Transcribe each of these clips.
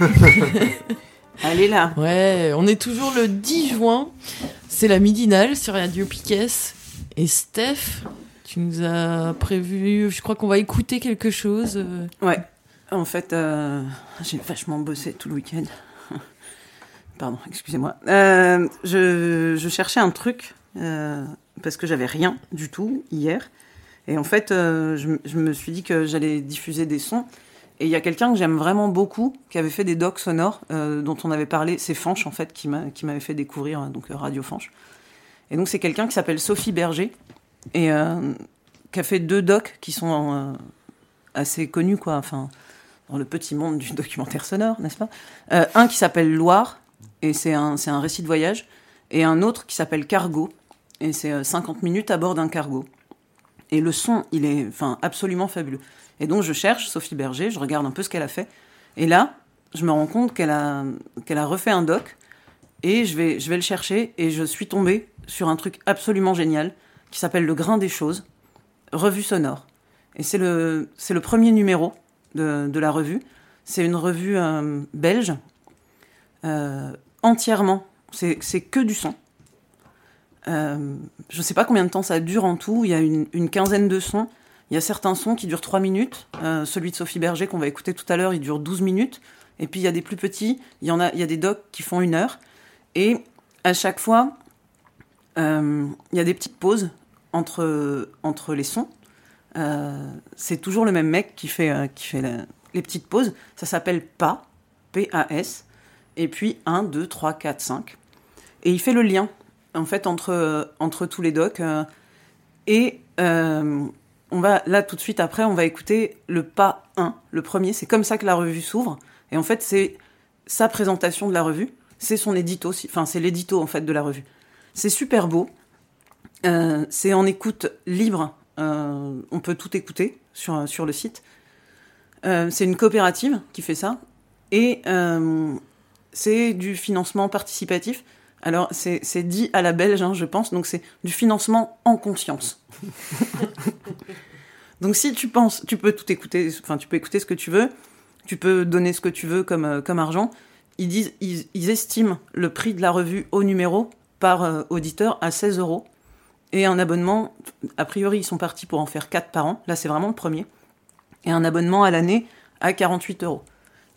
Allez là Ouais, on est toujours le 10 juin. C'est la midinale sur Radio Piquet. Et Steph, tu nous as prévu, je crois qu'on va écouter quelque chose. euh. Ouais. En fait, euh, j'ai vachement bossé tout le week-end. Pardon, excusez-moi. Euh, je, je cherchais un truc euh, parce que j'avais rien du tout hier. Et en fait, je me suis dit que j'allais diffuser des sons. Et il y a quelqu'un que j'aime vraiment beaucoup qui avait fait des docs sonores euh, dont on avait parlé. C'est Fanche en fait qui m'a- qui m'avait fait découvrir euh, donc euh, Radio Fanche. Et donc c'est quelqu'un qui s'appelle Sophie Berger et qui a fait deux docs qui sont assez connus quoi. Enfin dans le petit monde du documentaire sonore, n'est-ce pas? Un qui s'appelle Loire, et c'est un, un récit de voyage, et un autre qui s'appelle Cargo, et c'est euh, 50 minutes à bord d'un cargo. Et le son, il est enfin, absolument fabuleux. Et donc je cherche Sophie Berger, je regarde un peu ce qu'elle a fait, et là, je me rends compte qu'elle a, qu'elle a refait un doc, et je vais, je vais le chercher, et je suis tombée sur un truc absolument génial, qui s'appelle Le Grain des Choses, revue sonore. Et c'est le, c'est le premier numéro de, de la revue. C'est une revue euh, belge, euh, entièrement. C'est c'est que du son. Euh, je ne sais pas combien de temps ça dure en tout. Il y a une, une quinzaine de sons. Il y a certains sons qui durent 3 minutes. Euh, celui de Sophie Berger qu'on va écouter tout à l'heure, il dure 12 minutes. Et puis il y a des plus petits. Il y, en a, il y a des docs qui font une heure. Et à chaque fois, euh, il y a des petites pauses entre, entre les sons. Euh, c'est toujours le même mec qui fait, qui fait les petites pauses. Ça s'appelle PAS, P-A-S, et puis 1, 2, 3, 4, 5. Et il fait le lien, en fait, entre, entre tous les docs. et on va, là, tout de suite après, on va écouter le pas 1, le premier. C'est comme ça que la revue s'ouvre. Et en fait, c'est sa présentation de la revue. C'est son édito, enfin, c'est l'édito, en fait, de la revue. C'est super beau. Euh, c'est en écoute libre. Euh, on peut tout écouter sur, le site. Euh, c'est une coopérative qui fait ça. Et c'est du financement participatif. Alors, c'est dit à la belge, hein, je pense. Donc, c'est du financement en conscience. donc, si tu penses, tu peux tout écouter. Enfin, tu peux écouter ce que tu veux. Tu peux donner ce que tu veux comme, euh, comme argent. Ils, disent, ils, ils estiment le prix de la revue au numéro par euh, auditeur à 16 euros. Et un abonnement, a priori, ils sont partis pour en faire 4 par an. Là, c'est vraiment le premier. Et un abonnement à l'année à 48 euros.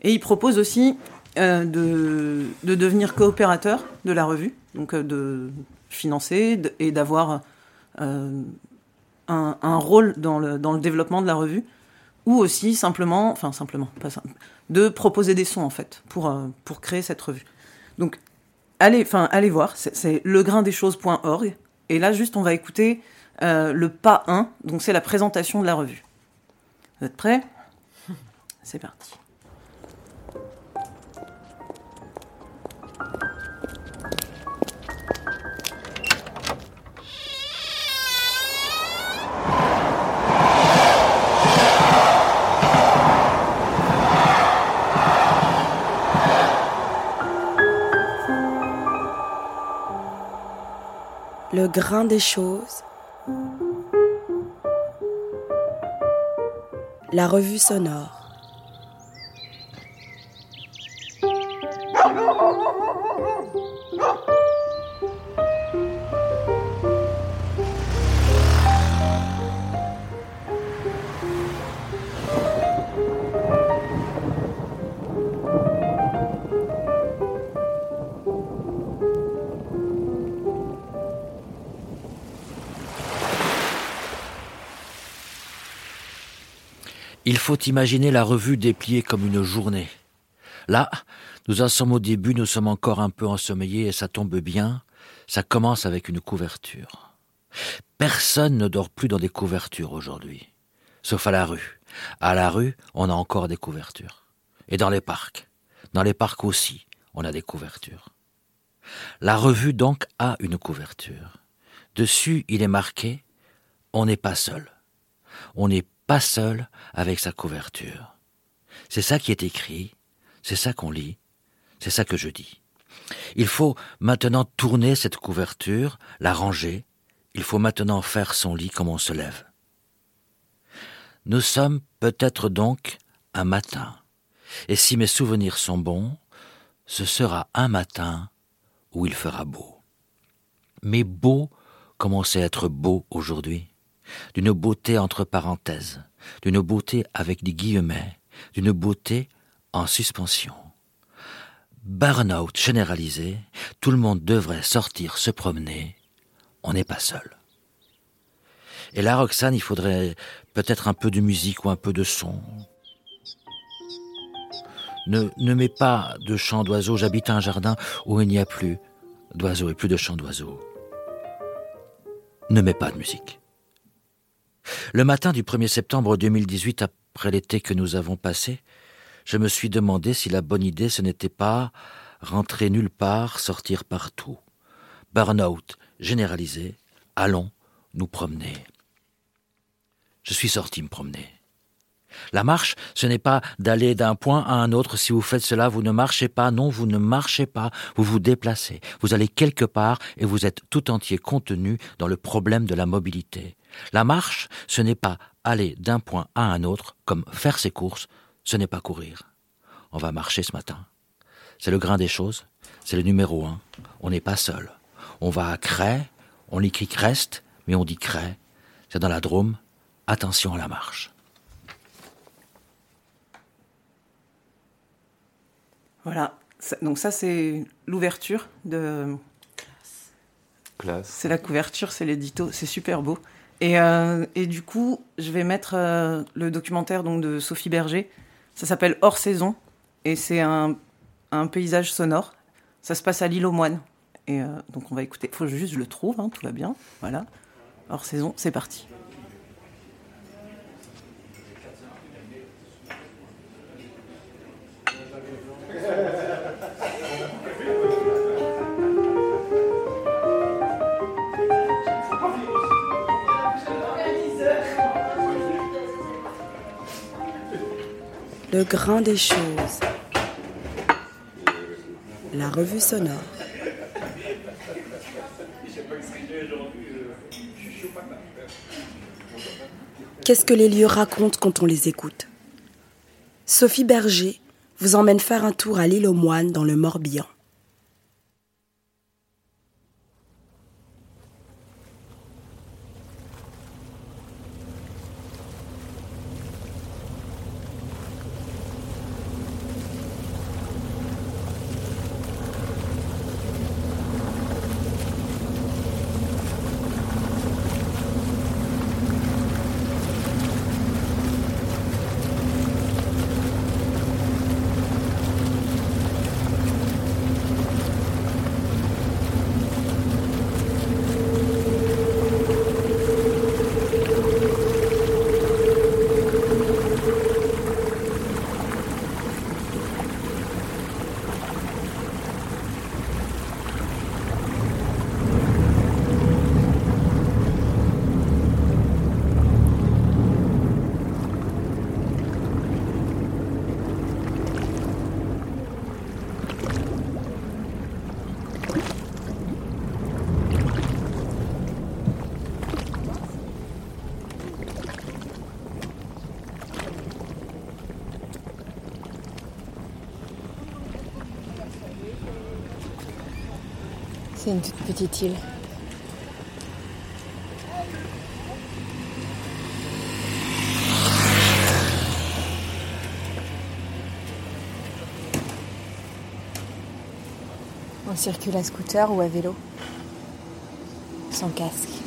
Et ils proposent aussi euh, de, de devenir coopérateur de la revue, donc euh, de financer et d'avoir euh, un, rôle dans le, dans le développement de la revue, ou aussi simplement, enfin simplement, pas simple, de proposer des sons en fait pour, pour créer cette revue. Donc allez, enfin allez voir, c'est- legraindeschoses.org. Et là, juste, on va écouter le pas 1, donc c'est la présentation de la revue. Vous êtes prêts? C'est parti. Le grain des choses. La revue sonore. Il faut imaginer la revue dépliée comme une journée. Là, Nous en sommes au début, nous sommes encore un peu ensommeillés et ça tombe bien. Ça commence avec une couverture. Personne ne dort plus dans des couvertures aujourd'hui, sauf à la rue. À la rue, on a encore des couvertures. Et dans les parcs. Dans les parcs aussi, on a des couvertures. La revue donc a une couverture. Dessus, il est marqué On n'est pas seul. On n'est pas seul avec sa couverture. C'est ça qui est écrit, c'est ça qu'on lit, c'est ça que je dis. Il faut maintenant tourner cette couverture, la ranger, il faut maintenant faire son lit comme on se lève. Nous sommes peut-être donc un matin, et si mes souvenirs sont bons, ce sera un matin où il fera beau. Mais beau commence à être beau aujourd'hui, d'une beauté entre parenthèses, d'une beauté avec des guillemets, d'une beauté en suspension. Burnout généralisé, tout le monde devrait sortir se promener, on n'est pas seul. Et là, Roxane, il faudrait peut-être un peu de musique ou un peu de son. Ne, mets pas de chant d'oiseaux, j'habite un jardin où il n'y a plus d'oiseaux et plus de chants d'oiseaux. Ne mets pas de musique. Le matin du 1er septembre 2018, après l'été que nous avons passé, je me suis demandé si la bonne idée ce n'était pas rentrer nulle part, sortir partout. Burnout généralisé, allons nous promener. Je suis sorti me promener. La marche, ce n'est pas d'aller d'un point à un autre. Si vous faites cela, vous ne marchez pas. Non, vous ne marchez pas. Vous vous déplacez. Vous allez quelque part et vous êtes tout entier contenu dans le problème de la mobilité. La marche, ce n'est pas aller d'un point à un autre, comme faire ses courses. Ce n'est pas courir. On va marcher ce matin. C'est le grain des choses. C'est le numéro un. On n'est pas seul. On va à Cray. On écrit Crest, mais on dit Cray. C'est dans la Drôme. Attention à la marche. Voilà. Donc ça, c'est l'ouverture de... Classe. C'est la couverture, c'est l'édito, c'est super beau. Et, euh, et du coup, je vais mettre euh, le documentaire donc, de Sophie Berger. Ça s'appelle Hors saison. Et c'est un, un paysage sonore. Ça se passe à l'île aux moines. Et euh, donc on va écouter. faut juste que je le trouve, hein, tout va bien. Voilà. Hors saison, c'est parti. Le grain des choses. La revue sonore. Qu'est-ce que les lieux racontent quand on les écoute? Sophie Berger vous emmène faire un tour à l'île aux moines dans le Morbihan. Une toute petite île. On circule à scooter ou à vélo. Sans casque.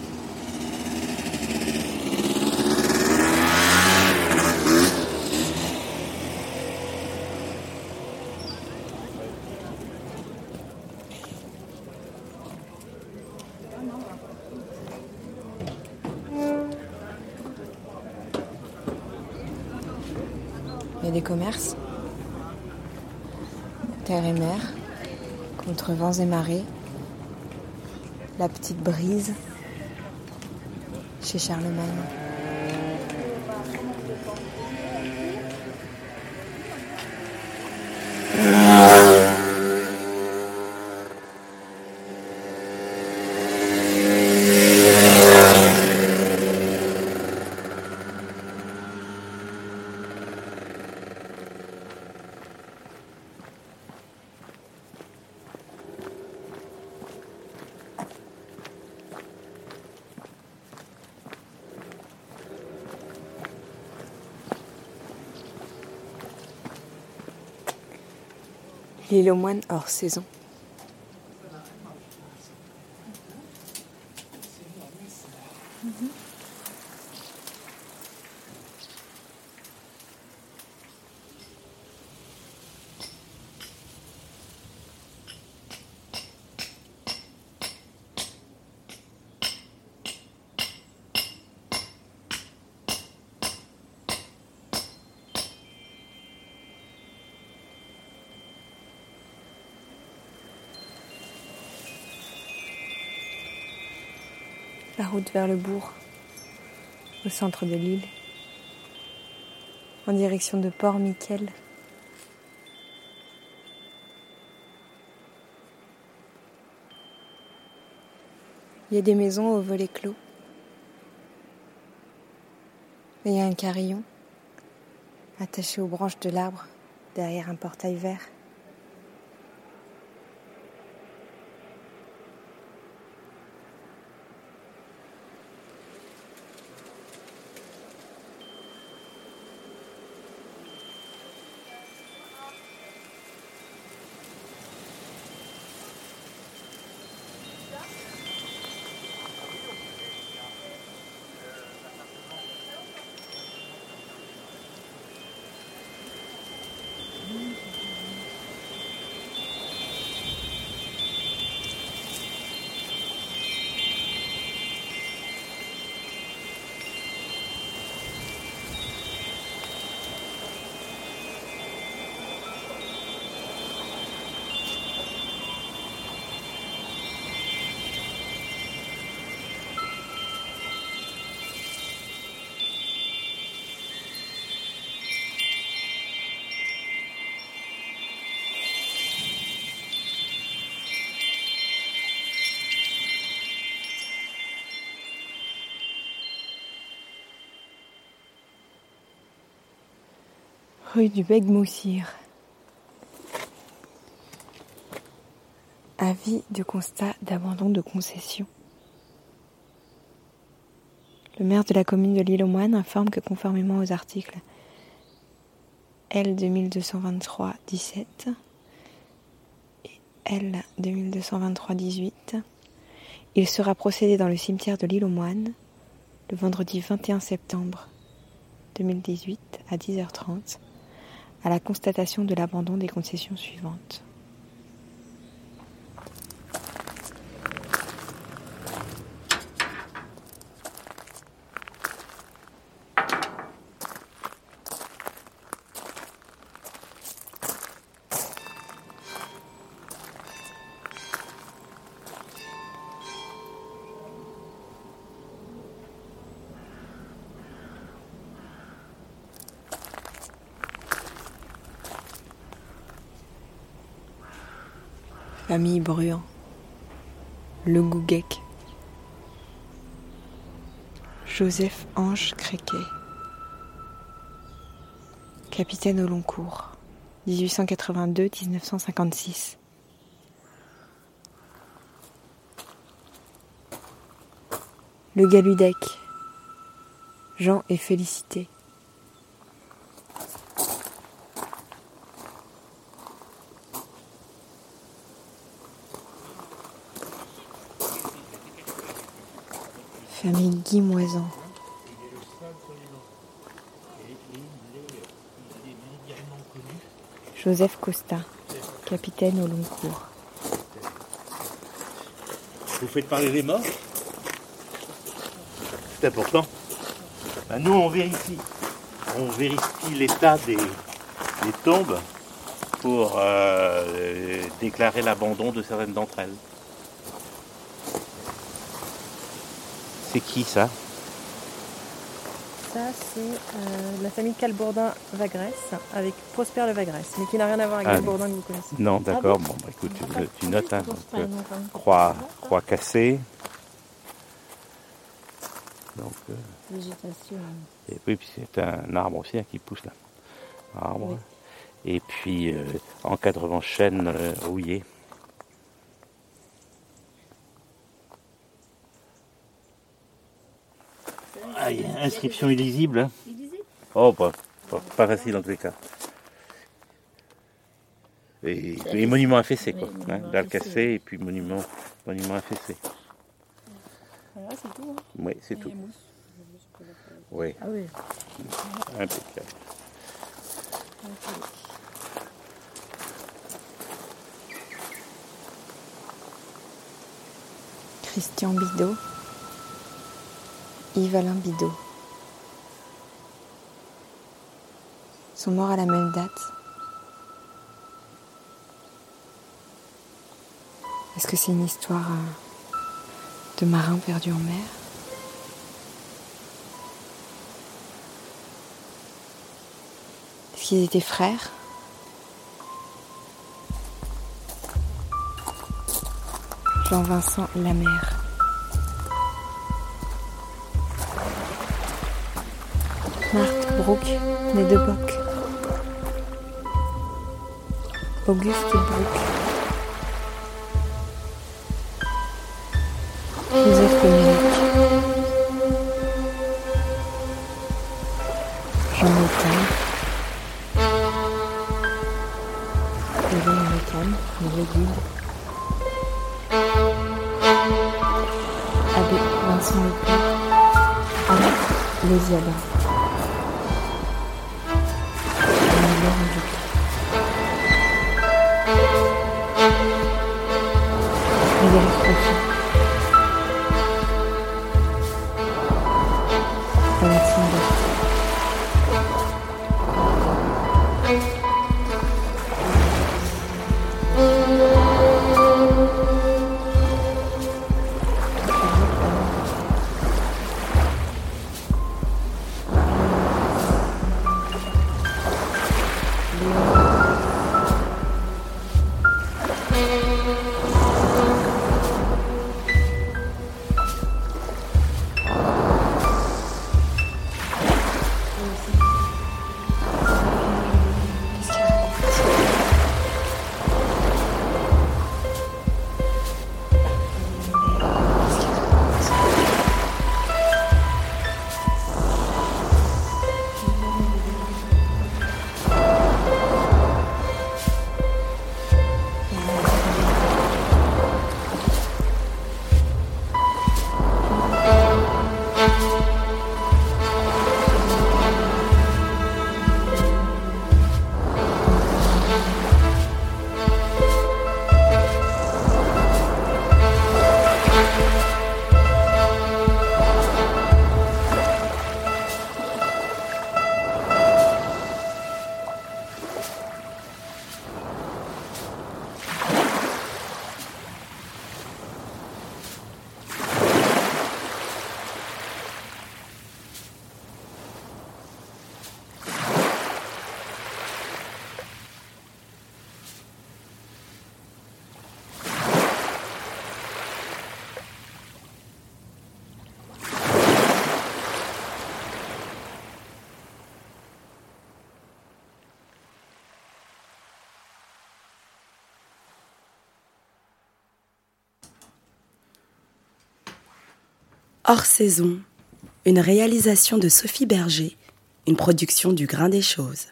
des commerces. Terre et mer, contre vents et marées. La petite brise chez Charlemagne. Aux moines hors saison. La route vers le bourg, au centre de l'île, en direction de Port-Miquel. Il y a des maisons aux volets clos. Et il y a un carillon attaché aux branches de l'arbre derrière un portail vert. Rue du Bec Moussir. Avis de constat d'abandon de concession. Le maire de la commune de l'île aux Moines informe que conformément aux articles L 2223-17 et L 2223-18, il sera procédé dans le cimetière de l'île aux Moines le vendredi 21 septembre 2018 à 10h30 à la constatation de l'abandon des concessions suivantes. Famille Bruant, Le Gouguec, Joseph Ange Créquet, Capitaine au long cours, 1882-1956. Le Galudec, Jean et Félicité. Famille Guy Moisan. Joseph Costa, capitaine au long cours. Vous faites parler les morts? C'est important. Ben, nous, on vérifie. On vérifie l'état des, tombes pour euh, déclarer l'abandon de certaines d'entre elles. C'est qui ça Ça, c'est euh, la famille Calbourdin-Vagresse avec Prosper le Vagresse, mais qui n'a rien à voir avec Ah, Calbourdin que vous connaissez. Non, d'accord. Bon, bah, écoute, tu, tu notes. Hein, donc, euh, croix, croix cassée. Donc, euh, Végétation. et oui, puis c'est un arbre aussi hein, qui pousse là. Arbre. Et puis, euh, encadrement chêne euh, rouillé. Ah, il y a inscription illisible. hein. Oh, pas, pas, pas facile en tous les cas. Et, et monument affaissé, quoi. Hein, dalle cassée et puis monument, monument affaissé. Voilà, c'est tout. hein. Oui, c'est tout. Oui, Ah oui. impeccable. Christian Bidot, Yves-Alain Bidot. Sont morts à la même date. Est-ce que c'est une histoire euh, de marins perdus en mer? Est-ce qu'ils étaient frères? Jean-Vincent Lamère. Marthe Brook, né de Bock. Auguste Brooke. Hors saison, une réalisation de Sophie Berger, une production du Grain des Choses.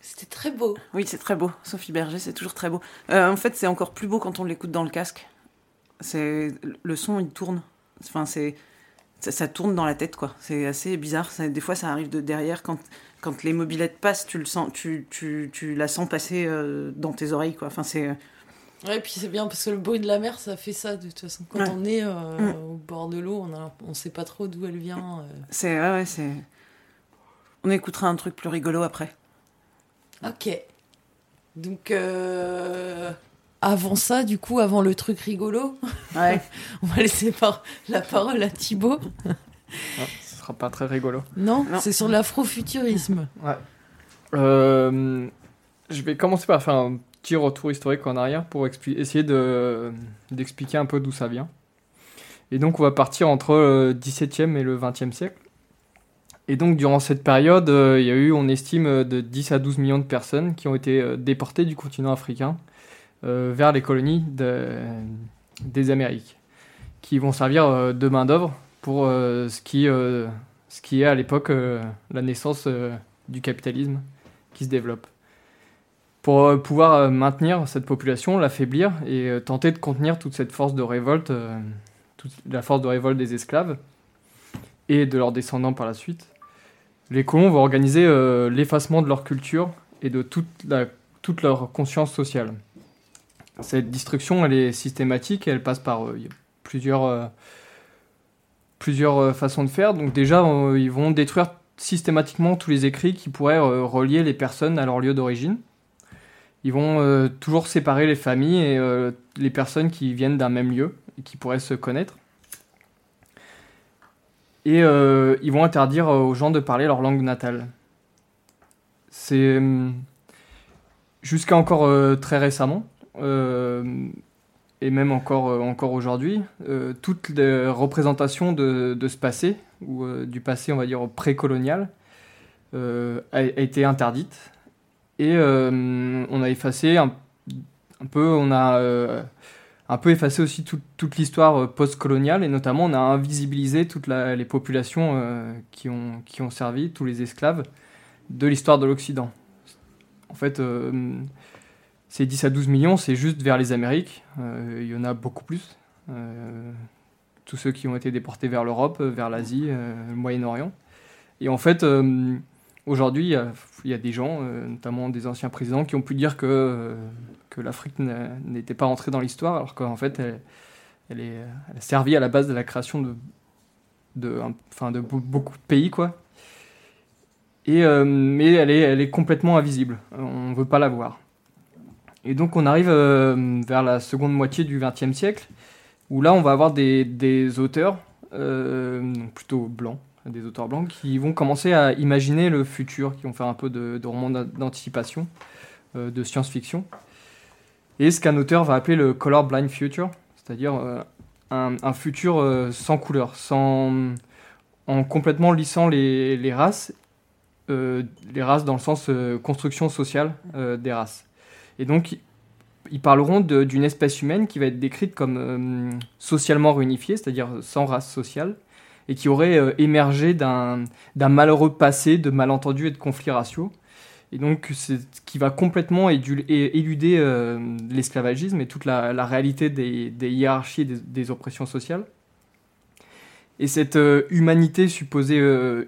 C'était très beau. Oui, c'est très beau. Sophie Berger, c'est toujours très beau. Euh, en fait, c'est encore plus beau quand on l'écoute dans le casque. C'est le son, il tourne. Enfin, c'est ça, ça tourne dans la tête, quoi. C'est assez bizarre. Ça- des fois, ça arrive de derrière quand quand les mobilettes passent, tu le sens, tu tu, tu la sens passer euh, dans tes oreilles, quoi. Enfin, c'est Ouais, puis c'est bien parce que le bruit de la mer, ça fait ça de toute façon. Quand Ouais. on est euh, Mm. au bord de l'eau, on a, on sait pas trop d'où elle vient. euh. c'est ouais, ouais, c'est On écoutera un truc plus rigolo après. Ok. Donc, euh, avant ça, du coup, avant le truc rigolo, Ouais. on va laisser par la parole à Thibaut. Ah, ce sera pas très rigolo. Non, Non. c'est sur l'afrofuturisme. Euh, je vais commencer par faire un petit retour historique en arrière pour essayer de, d'expliquer un peu d'où ça vient. Et donc, on va partir entre le 17e et le 20e siècle. Et donc, durant cette période, euh, il y a eu, on estime, euh, de 10 à 12 millions de personnes qui ont été euh, déportées du continent africain vers les colonies de- des Amériques, qui vont servir de main-d'œuvre pour ce, qui, est à l'époque la naissance du capitalisme qui se développe. Pour euh, pouvoir euh, maintenir cette population, l'affaiblir et euh, tenter de contenir toute cette force de révolte, la force de révolte des esclaves et de leurs descendants par la suite, les colons vont organiser l'effacement de leur culture et de toute, leur conscience sociale. Cette destruction, elle est systématique et elle passe par plusieurs, plusieurs façons de faire. Donc déjà, ils vont détruire systématiquement tous les écrits qui pourraient relier les personnes à leur lieu d'origine. Ils vont euh, toujours séparer les familles et euh, les personnes qui viennent d'un même lieu et qui pourraient se connaître. Et euh, ils vont interdire aux gens de parler leur langue natale. C'est jusqu'à encore très récemment, et même encore, encore aujourd'hui, toutes les représentations de, de ce passé, ou du passé, on va dire, précolonial, euh, a été interdite. Et euh, on a effacé un, peu, on a euh, un peu effacé aussi tout- toute l'histoire euh, post-coloniale, et notamment on a invisibilisé toutes les populations qui, ont, qui ont servi, tous les esclaves, de l'histoire de l'Occident. En fait, euh, ces 10 à 12 millions, c'est juste vers les Amériques. Il y en a beaucoup plus. Tous ceux qui ont été déportés vers l'Europe, vers l'Asie, le Moyen-Orient. Et en fait, aujourd'hui, il y a- des gens, euh, notamment des anciens présidents, qui ont pu dire que, euh, que l'Afrique n'était pas entrée dans l'histoire, alors qu'en fait, elle, est, a servi à la base de la création de, beaucoup de pays, quoi. Euh, mais elle est, complètement invisible. On ne veut pas la voir. Et donc on arrive vers la seconde moitié du XXe siècle, où là on va avoir des, auteurs, plutôt blancs, des auteurs blancs, qui vont commencer à imaginer le futur, qui vont faire un peu de, romans d'a- d'anticipation, euh, de science-fiction. Et ce qu'un auteur va appeler le color blind future, c'est-à-dire euh, un, futur euh, sans couleur, sans, en complètement lissant les, les races, les races dans le sens construction sociale des races. Et donc, ils parleront d'une espèce humaine qui va être décrite comme socialement réunifiée, c'est-à-dire sans race sociale, et qui aurait euh, émergé d'un malheureux passé de malentendus et de conflits raciaux. Et donc, c'est ce qui va complètement éluder euh, l'esclavagisme et toute la, réalité des, hiérarchies et des, oppressions sociales. Et cette euh, humanité supposée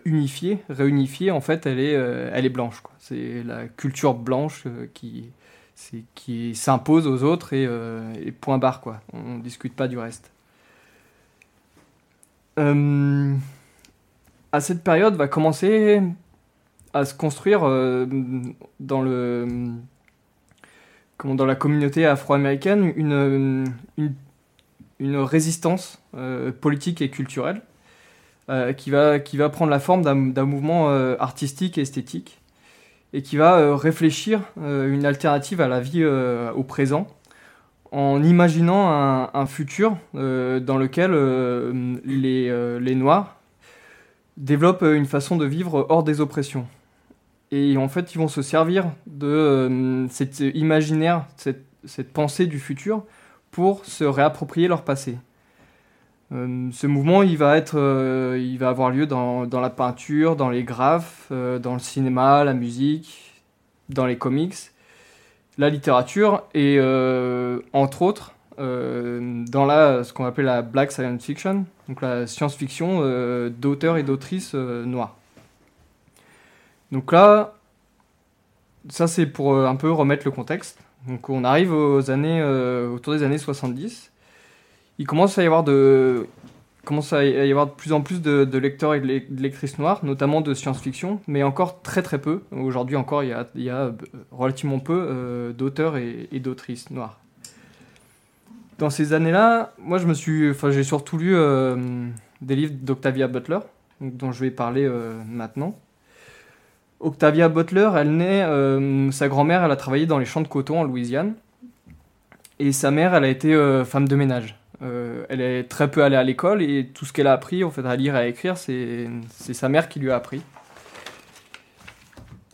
unifiée, réunifiée, en fait, elle est, blanche. C'est la culture blanche qui, s'impose aux autres et, point barre. On ne discute pas du reste. Euh, à cette période va commencer à se construire euh, dans, le, comment, dans la communauté afro-américaine une, une, résistance euh, politique et culturelle qui, va, qui va prendre la forme d'un mouvement artistique et esthétique et qui va réfléchir une alternative à la vie au présent en imaginant un, futur euh, dans lequel euh, les, euh, les Noirs développent une façon de vivre hors des oppressions. Et en fait, ils vont se servir de cet imaginaire, cette, cette pensée du futur pour se réapproprier leur passé. Ce mouvement, il va, être, il va avoir lieu dans, dans la peinture, dans les graphes, dans le cinéma, la musique, dans les comics, la littérature et, euh, entre autres, euh, dans la, ce qu'on appelle la black science fiction, donc la science-fiction euh, d'auteurs et d'autrices noirs. Donc là, ça c'est pour un peu remettre le contexte. Donc on arrive aux années, autour des années 70 il commence à y avoir de, commence à y avoir de plus en plus de, lecteurs et de, lec- de lectrices noires, notamment de science-fiction, mais encore très très peu. Aujourd'hui encore, il y a, euh, relativement peu euh, d'auteurs et, d'autrices noires. Dans ces années-là, moi je me suis, enfin j'ai surtout lu euh, des livres d'Octavia Butler, dont je vais parler maintenant. Octavia Butler, elle naît, sa grand-mère, elle a travaillé dans les champs de coton en Louisiane, et sa mère, elle a été femme de ménage. Euh, elle est très peu allée à l'école et tout ce qu'elle a appris, en fait, à lire et à écrire, c'est sa mère qui lui a appris.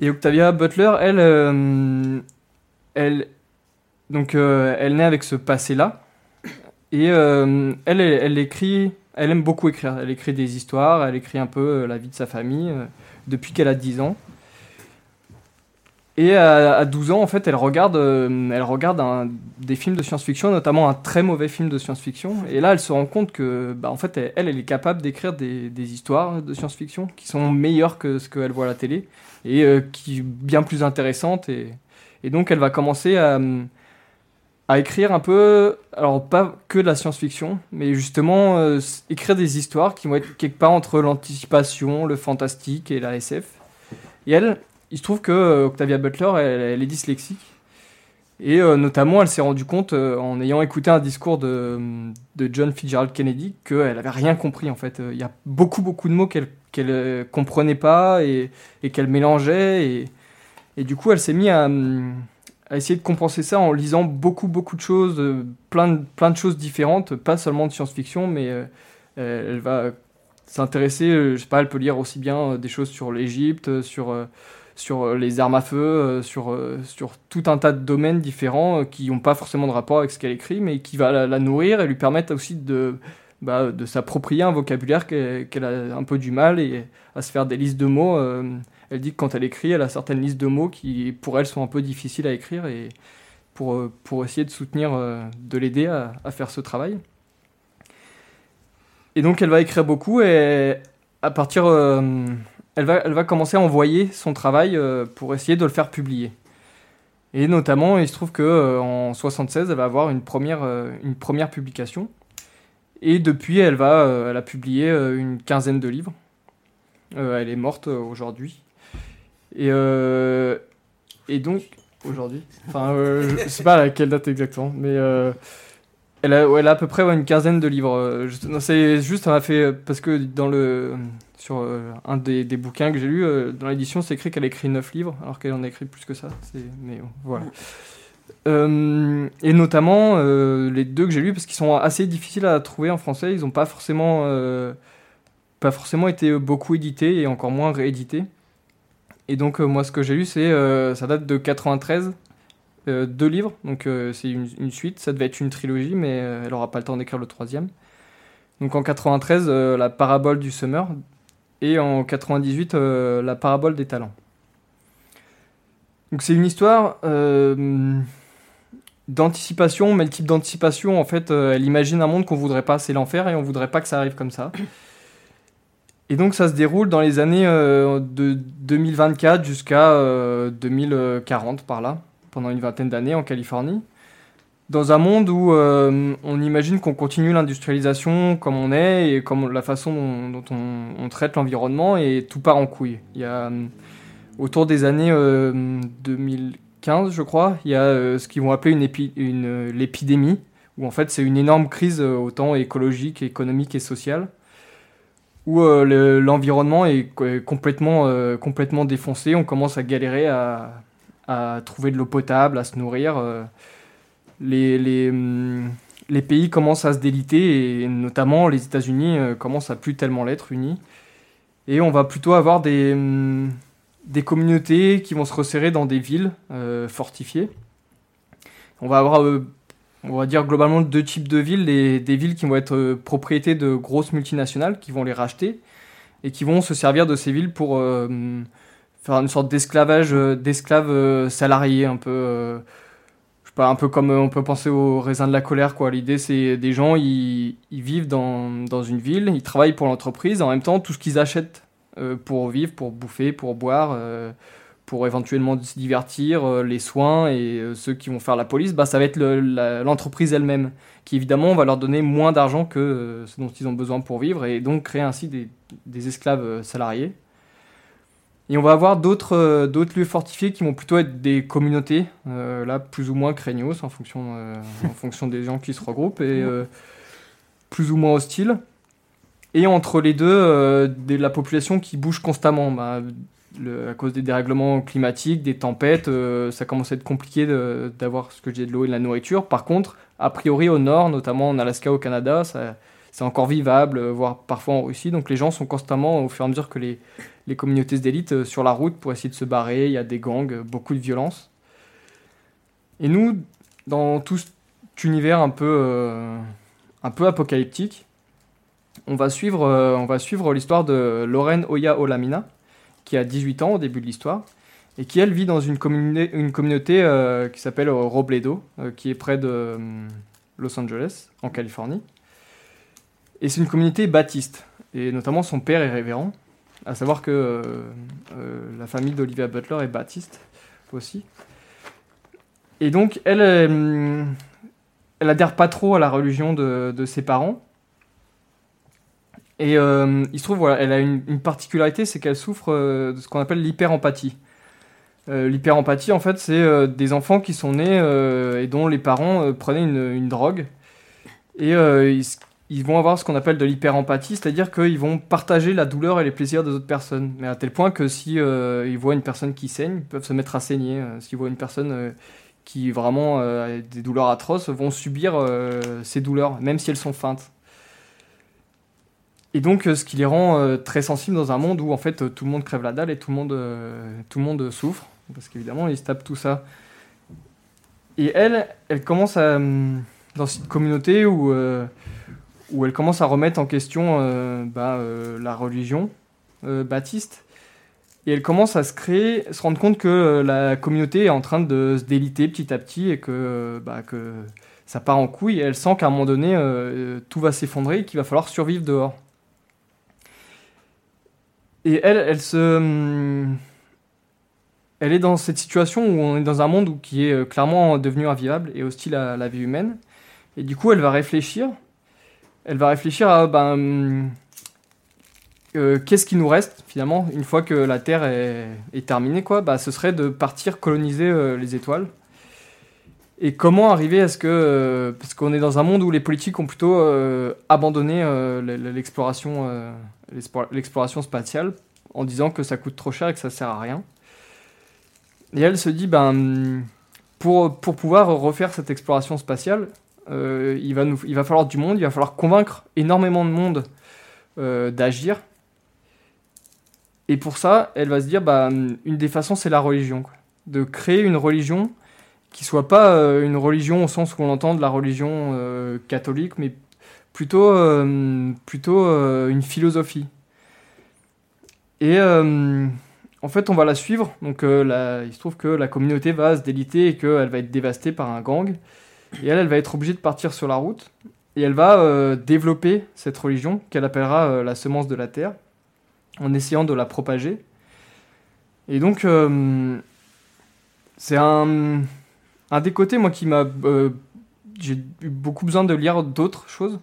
Et Octavia Butler, elle, euh, elle, donc, euh, elle naît avec ce passé-là. Et elle, elle, elle écrit, elle aime beaucoup écrire. Elle écrit des histoires, elle écrit un peu la vie de sa famille depuis qu'elle a 10 ans. Et à, à 12 ans, en fait, elle regarde, euh, elle regarde des films de science-fiction, notamment un très mauvais film de science-fiction. Et là, elle se rend compte que, bah, en fait, elle, est capable d'écrire des, histoires de science-fiction qui sont meilleures que ce qu'elle voit à la télé et euh, qui bien plus intéressantes. Et, donc, elle va commencer à, écrire un peu, alors pas que de la science-fiction, mais justement euh, écrire des histoires qui vont être quelque part entre l'anticipation, le fantastique et la SF. Et elle, il se trouve que euh, Octavia Butler, elle, est dyslexique. Et euh, notamment, elle s'est rendue compte, euh, en ayant écouté un discours de, John Fitzgerald Kennedy, qu'elle avait rien compris en fait. Il y a beaucoup, beaucoup de mots qu'elle qu'elle comprenait pas et, qu'elle mélangeait. Et, du coup, elle s'est mise à, hum, à essayer de compenser ça en lisant beaucoup, beaucoup de choses, plein de, plein de choses différentes, pas seulement de science-fiction, mais elle va s'intéresser, je sais pas, elle peut lire aussi bien des choses sur l'Égypte, sur, sur euh, les armes à feu, euh, sur, euh, sur tout un tas de domaines différents qui n'ont pas forcément de rapport avec ce qu'elle écrit, mais qui va la, nourrir et lui permettre aussi de, bah, s'approprier un vocabulaire qu'elle a un peu du mal et à se faire des listes de mots. elle dit que quand elle écrit, elle a certaines listes de mots qui, pour elle, sont un peu difficiles à écrire et pour, essayer de soutenir, de l'aider à, faire ce travail. Et donc, elle va écrire beaucoup et à partir. Elle, va, commencer à envoyer son travail euh, pour essayer de le faire publier. Et notamment, il se trouve que euh, en 76, elle va avoir une première, euh, une première publication. Et depuis, elle, va, euh, elle a publié une quinzaine de livres. Elle est morte aujourd'hui. Et, et donc, aujourd'hui, enfin, je sais pas à quelle date exactement, mais elle, a, elle a à peu près une quinzaine de livres. C'est juste, ça m'a fait. Parce que dans le. Sur euh, un des, des bouquins que j'ai lu, euh, dans l'édition, c'est écrit qu'elle a écrit 9 livres, alors qu'elle en a écrit plus que ça. Mais bon, voilà. Euh, et notamment euh, les deux que j'ai lus parce qu'ils sont assez difficiles à trouver en français. Ils n'ont pas forcément, euh, pas forcément été beaucoup édités et encore moins réédités. Et donc moi ce que j'ai lu c'est ça date de 93, euh, deux livres. Donc c'est une, une suite. Ça devait être une trilogie mais elle aura pas le temps d'écrire le troisième. Donc en 93 euh, la parabole du Summer et en 98 euh, la parabole des talents. Donc c'est une histoire euh, d'anticipation, mais le type d'anticipation, en fait, euh, elle imagine un monde qu'on voudrait pas, c'est l'enfer, et on voudrait pas que ça arrive comme ça. Et donc ça se déroule dans les années de 2024 jusqu'à euh, 2040 par là, pendant une vingtaine d'années en Californie. Dans un monde où euh, on imagine qu'on continue l'industrialisation comme on est et comme la façon dont, on, traite l'environnement et tout part en couille. Il y a euh, autour des années euh, 2015, je crois, il y a euh, ce qu'ils vont appeler une, épi- une, euh, l'épidémie, où en fait c'est une énorme crise euh, autant écologique, économique et sociale, où euh, le- l'environnement est co- est complètement, euh, complètement défoncé, on commence à galérer à trouver de l'eau potable, à se nourrir. Hum, les pays commencent à se déliter, et notamment les États-Unis euh, commencent à plus tellement l'être unis. Et on va plutôt avoir des, hum, communautés qui vont se resserrer dans des villes euh, fortifiées. On va avoir, euh, on va dire globalement deux types de villes, des, villes qui vont être euh, propriétés de grosses multinationales qui vont les racheter et qui vont se servir de ces villes pour euh, faire une sorte d'esclavage, d'esclaves salariés un peu. Un peu comme on peut penser au raisin de la colère, quoi. L'idée, c'est des gens, ils, vivent dans, dans une ville, ils travaillent pour l'entreprise, en même temps, tout ce qu'ils achètent euh, pour vivre, pour bouffer, pour boire, euh, pour éventuellement se divertir, euh, les soins et ceux qui vont faire la police, bah, ça va être l'entreprise elle-même, qui évidemment va leur donner moins d'argent que ce dont ils ont besoin pour vivre et donc créer ainsi des, des esclaves salariés. Et on va avoir d'autres euh, d'autres lieux fortifiés qui vont plutôt être des communautés, euh, là plus ou moins craignos en fonction, euh, en fonction des gens qui se regroupent et plus ou moins hostiles. Et entre les deux, de la population qui bouge constamment. Bah, à cause des dérèglements climatiques, des tempêtes, ça commence à être compliqué d'avoir ce que j'ai de l'eau et de la nourriture. Par contre, a priori au nord, notamment en Alaska, au Canada, ça- c'est encore vivable, euh, voire parfois en Russie. Donc les gens sont constamment, au fur et à mesure que les, les communautés d'élite, euh, sur la route pour essayer de se barrer. Il y a des gangs, euh, beaucoup de violence. Et nous, dans tout cet univers un peu, apocalyptique, on va suivre, l'histoire de Lorraine Oya Olamina, qui a 18 ans au début de l'histoire, et qui elle vit dans une, communa- une communauté qui s'appelle Robledo, qui est près de Los Angeles, en Californie. Et c'est une communauté baptiste, et notamment son père est révérend, à savoir que euh, euh, la famille d'Olivia Butler est baptiste aussi. Et donc elle, euh, elle adhère pas trop à la religion de, de ses parents. Et il se trouve, voilà, elle a une, particularité, c'est qu'elle souffre de ce qu'on appelle l'hyperempathie. L'hyperempathie, en fait, c'est des enfants qui sont nés et dont les parents prenaient une, une drogue. Et ils, vont avoir ce qu'on appelle de l'hyperempathie, c'est-à-dire qu'ils vont partager la douleur et les plaisirs des autres personnes. Mais à tel point que si euh, ils voient une personne qui saigne, ils peuvent se mettre à saigner. Euh, S'ils voient une personne euh, qui vraiment euh, a des douleurs atroces, vont subir ces douleurs, même si elles sont feintes. Et donc, ce qui les rend très sensibles dans un monde où en fait tout le monde crève la dalle et tout le monde, tout le monde souffre, parce qu'évidemment ils se tapent tout ça. Et elle, elle commence à hum, dans cette communauté où où elle commence à remettre en question euh, bah, euh, la religion euh, baptiste. Et elle commence à se créer, se rendre compte que la communauté est en train de se déliter petit à petit et que, bah, ça part en couille. Et elle sent qu'à un moment donné, tout va s'effondrer et qu'il va falloir survivre dehors. Et elle, elle Elle est dans cette situation où on est dans un monde qui est clairement devenu invivable et hostile à la vie humaine. Et du coup, elle va réfléchir. Elle va réfléchir à ben, euh, qu'est-ce qui nous reste finalement une fois que la Terre est, terminée quoi. Bah, ce serait de partir coloniser euh, les étoiles. Et comment arriver à ce que euh, parce qu'on est dans un monde où les politiques ont plutôt abandonné l'exploration l'explo- l'exploration spatiale en disant que ça coûte trop cher et que ça sert à rien. Et elle se dit ben pour pour pouvoir refaire cette exploration spatiale, euh, il, va nous, il va falloir du monde, il va falloir convaincre énormément de monde euh, d'agir. Et pour ça, elle va se dire, bah, une des façons, c'est la religion. De créer une religion qui soit pas euh, une religion au sens où on entend de la religion catholique, mais plutôt, plutôt une philosophie. Et en fait, on va la suivre. Donc, la- il se trouve que la communauté va se déliter et qu'elle va être dévastée par un gang. Et elle, elle va être obligée de partir sur la route. Et elle va euh, développer cette religion qu'elle appellera euh, la semence de la terre, en essayant de la propager. Et donc, euh, c'est un, un des côtés, moi, qui m'a. j'ai eu beaucoup besoin de lire d'autres choses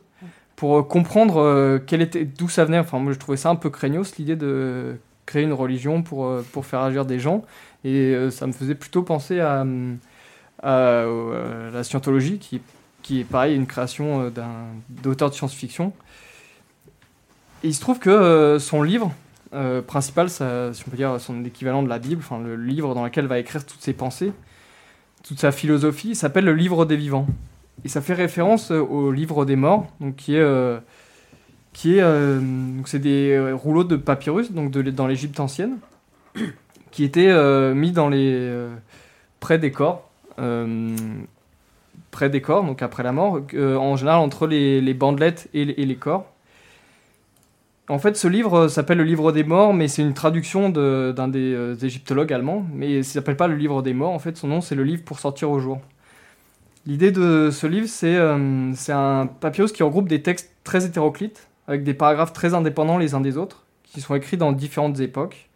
pour comprendre quel d'où ça venait. Enfin, moi, je trouvais ça un peu craignos, l'idée de créer une religion pour, pour faire agir des gens. Et ça me faisait plutôt penser à, hum, à, euh, la scientologie, qui, qui est pareil, une création euh, d'auteur de science-fiction. Il se trouve que euh, son livre principal, si on peut dire son équivalent de la Bible, enfin le livre dans lequel va écrire toutes ses pensées, toute sa philosophie, s'appelle le livre des vivants. Et ça fait référence au livre des morts, donc qui est, qui est, c'est des rouleaux de papyrus, donc de, dans l'Égypte ancienne, qui étaient mis dans les près des corps, près des corps, donc après la mort, euh, en général entre les, bandelettes et les, corps. En fait, ce livre euh, s'appelle le livre des morts, mais c'est une traduction d'un des euh, égyptologues allemands. Mais il s'appelle pas le livre des morts. En fait, son nom c'est le livre pour sortir au jour. L'idée de ce livre, c'est euh, c'est un papyrus qui regroupe des textes très hétéroclites, avec des paragraphes très indépendants les uns des autres, qui sont écrits dans différentes époques.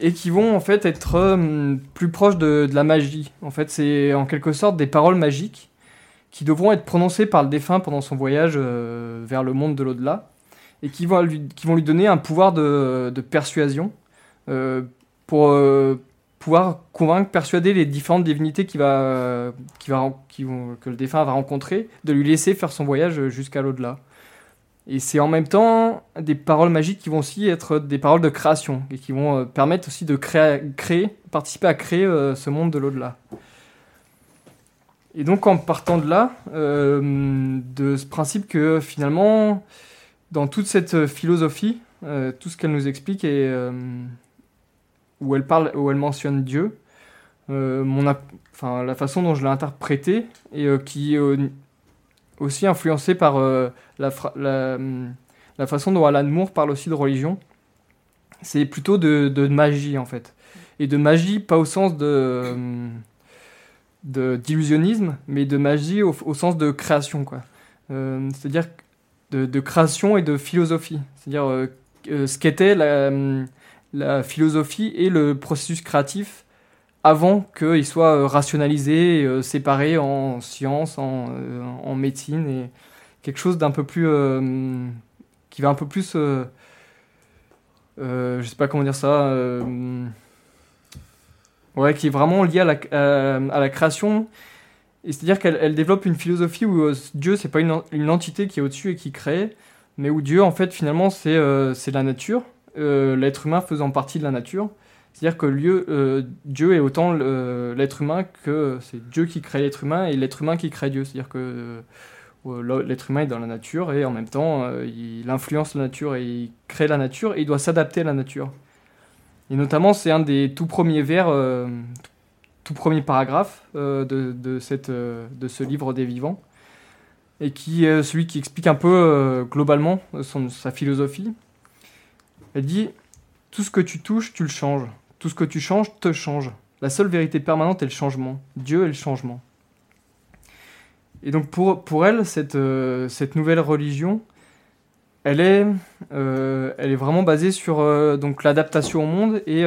Et qui vont en fait être euh, plus proches de, la magie. En fait, c'est en quelque sorte des paroles magiques qui devront être prononcées par le défunt pendant son voyage euh, vers le monde de l'au-delà et qui vont, lui, donner un pouvoir de, persuasion euh, pour pouvoir convaincre, persuader les différentes divinités que le défunt va rencontrer de lui laisser faire son voyage jusqu'à l'au-delà. Et c'est en même temps des paroles magiques qui vont aussi être des paroles de création et qui vont euh, permettre aussi de créer, participer à créer euh, ce monde de l'au-delà. Et donc en partant de là, euh, de ce principe que finalement, dans toute cette philosophie, tout ce qu'elle nous explique et où elle parle, où elle mentionne Dieu, la façon dont je l'ai interprété et qui aussi influencée par euh, la, hum, la façon dont Alan Moore parle aussi de religion, c'est plutôt de, de magie en fait. Et de magie, pas au sens de hum, d'illusionnisme, mais de magie au, au sens de création, quoi. Euh, C'est-à-dire de, création et de philosophie. C'est-à-dire euh, ce qu'était hum, la philosophie et le processus créatif avant qu'il soit euh, rationalisé, et, euh, séparé en sciences, en, euh, en médecine, et quelque chose d'un peu plus... qui va un peu plus... Je sais pas comment dire ça... Ouais, qui est vraiment liée à la, création. C'est-à-dire qu'elle elle développe une philosophie où euh, Dieu, c'est pas une, en- une entité qui est au-dessus et qui crée, mais où Dieu, en fait, finalement, c'est euh, la nature, l'être humain faisant partie de la nature. C'est-à-dire que euh, Dieu est autant le- l'être humain que c'est Dieu qui crée l'être humain et l'être humain qui crée Dieu. C'est-à-dire que euh, l'être humain est dans la nature et en même temps, euh, il influence la nature et il crée la nature et il doit s'adapter à la nature. Et notamment, c'est un des tout premiers vers, euh, tout premier paragraphe euh, de, euh, ce livre des vivants, et qui celui qui explique un peu euh, globalement son, sa philosophie. Elle dit Tout ce que tu touches, tu le changes. Tout ce que tu changes, te change. La seule vérité permanente est le changement. Dieu est le changement. Et donc pour, pour elle, cette, euh, cette nouvelle religion, elle est, euh, elle est vraiment basée sur euh, l'adaptation au monde et, et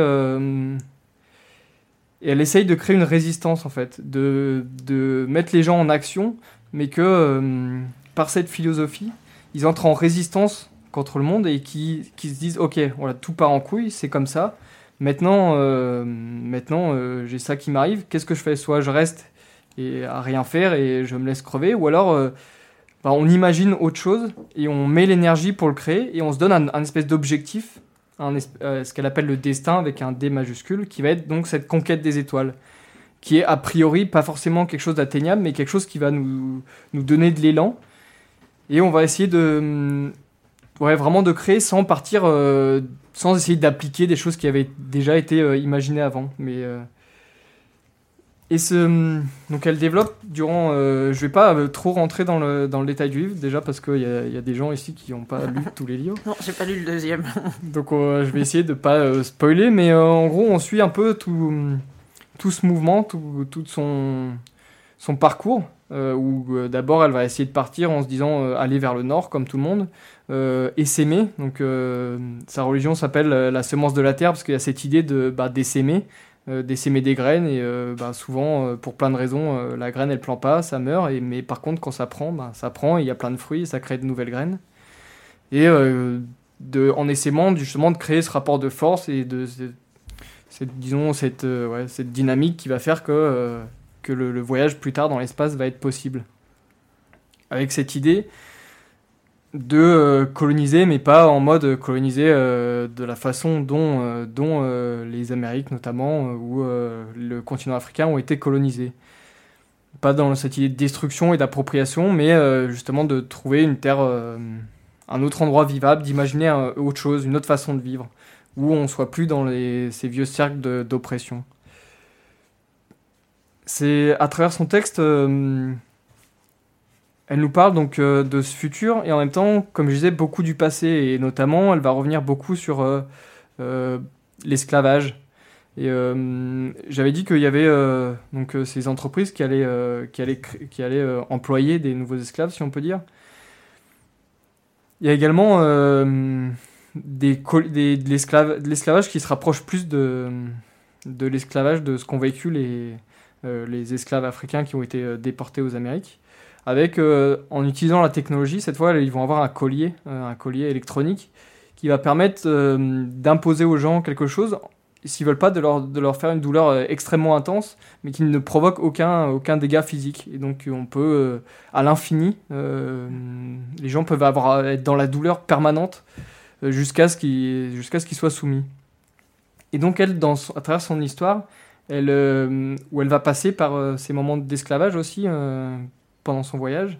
elle essaye de créer une résistance en fait, de, de mettre les gens en action, mais que par cette philosophie, ils entrent en résistance contre le monde et qui, qui se disent ok, voilà, tout part en couille, c'est comme ça. Maintenant, euh, maintenant euh, j'ai ça qui m'arrive. Qu'est-ce que je fais? Soit je reste et à rien faire et je me laisse crever, ou alors euh, bah, on imagine autre chose et on met l'énergie pour le créer et on se donne un, espèce d'objectif, ce qu'elle appelle le destin avec un D majuscule, qui va être donc cette conquête des étoiles, qui est a priori pas forcément quelque chose d'atteignable, mais quelque chose qui va nous, nous donner de l'élan. Et on va essayer de, ouais, vraiment de créer sans partir, euh, sans essayer d'appliquer des choses qui avaient déjà été euh, imaginées avant. Mais euh, et ce, donc elle développe durant. je vais pas trop rentrer dans le, dans le détail du livre, déjà parce qu'il y y a des gens ici qui n'ont pas lu tous les livres. Non, j'ai pas lu le deuxième. Donc je vais essayer de pas spoiler, mais en gros on suit un peu tout, tout ce mouvement, tout, tout son, son parcours, euh, où euh, d'abord elle va essayer de partir en se disant euh, aller vers le nord comme tout le monde, et s'aimer. Donc euh, sa religion s'appelle euh, la semence de la terre, parce qu'il y a cette idée de bah, d'essaimer, euh, d'essaimer des graines, et euh, bah, souvent euh, pour plein de raisons, euh, la graine elle plante pas, ça meurt, et, mais par contre quand ça prend, bah, ça prend, il y a plein de fruits, et ça crée de nouvelles graines. Et euh, de, en essaimant justement de créer ce rapport de force et de cette, disons cette, euh, ouais, cette dynamique qui va faire que, euh, que le voyage plus tard dans l'espace va être possible. Avec cette idée de euh, coloniser, mais pas en mode coloniser euh, de la façon dont, euh, dont euh, les Amériques notamment euh, ou euh, le continent africain ont été colonisés. Pas dans cette idée de destruction et d'appropriation, mais euh, justement de trouver une terre, euh, un autre endroit vivable, d'imaginer autre chose, une autre façon de vivre, où on soit plus dans ces vieux cercles d'oppression. C'est à travers son texte, euh, elle nous parle donc euh, de ce futur et en même temps, comme je disais, beaucoup du passé et notamment, elle va revenir beaucoup sur euh, euh, l'esclavage. Et j'avais dit qu'il y avait donc ces entreprises qui allaient qui allaient employer des nouveaux esclaves, si on peut dire. Il y a également des, des- de l'esclavage qui se rapproche plus de, l'esclavage de ce qu'ont vécu les, esclaves africains qui ont été déportés aux Amériques. Avec, euh, en utilisant la technologie, cette fois, ils vont avoir un collier, euh, un collier électronique, qui va permettre euh, d'imposer aux gens quelque chose, s'ils veulent pas, de leur, faire une douleur extrêmement intense, mais qui ne provoque aucun, aucun dégât physique. Et donc, on peut, à l'infini, les gens peuvent avoir, être dans la douleur permanente jusqu'à ce qu'ils jusqu'à ce soient soumis. Et donc, elle, à travers son histoire, où elle va passer par ces moments d'esclavage aussi pendant son voyage,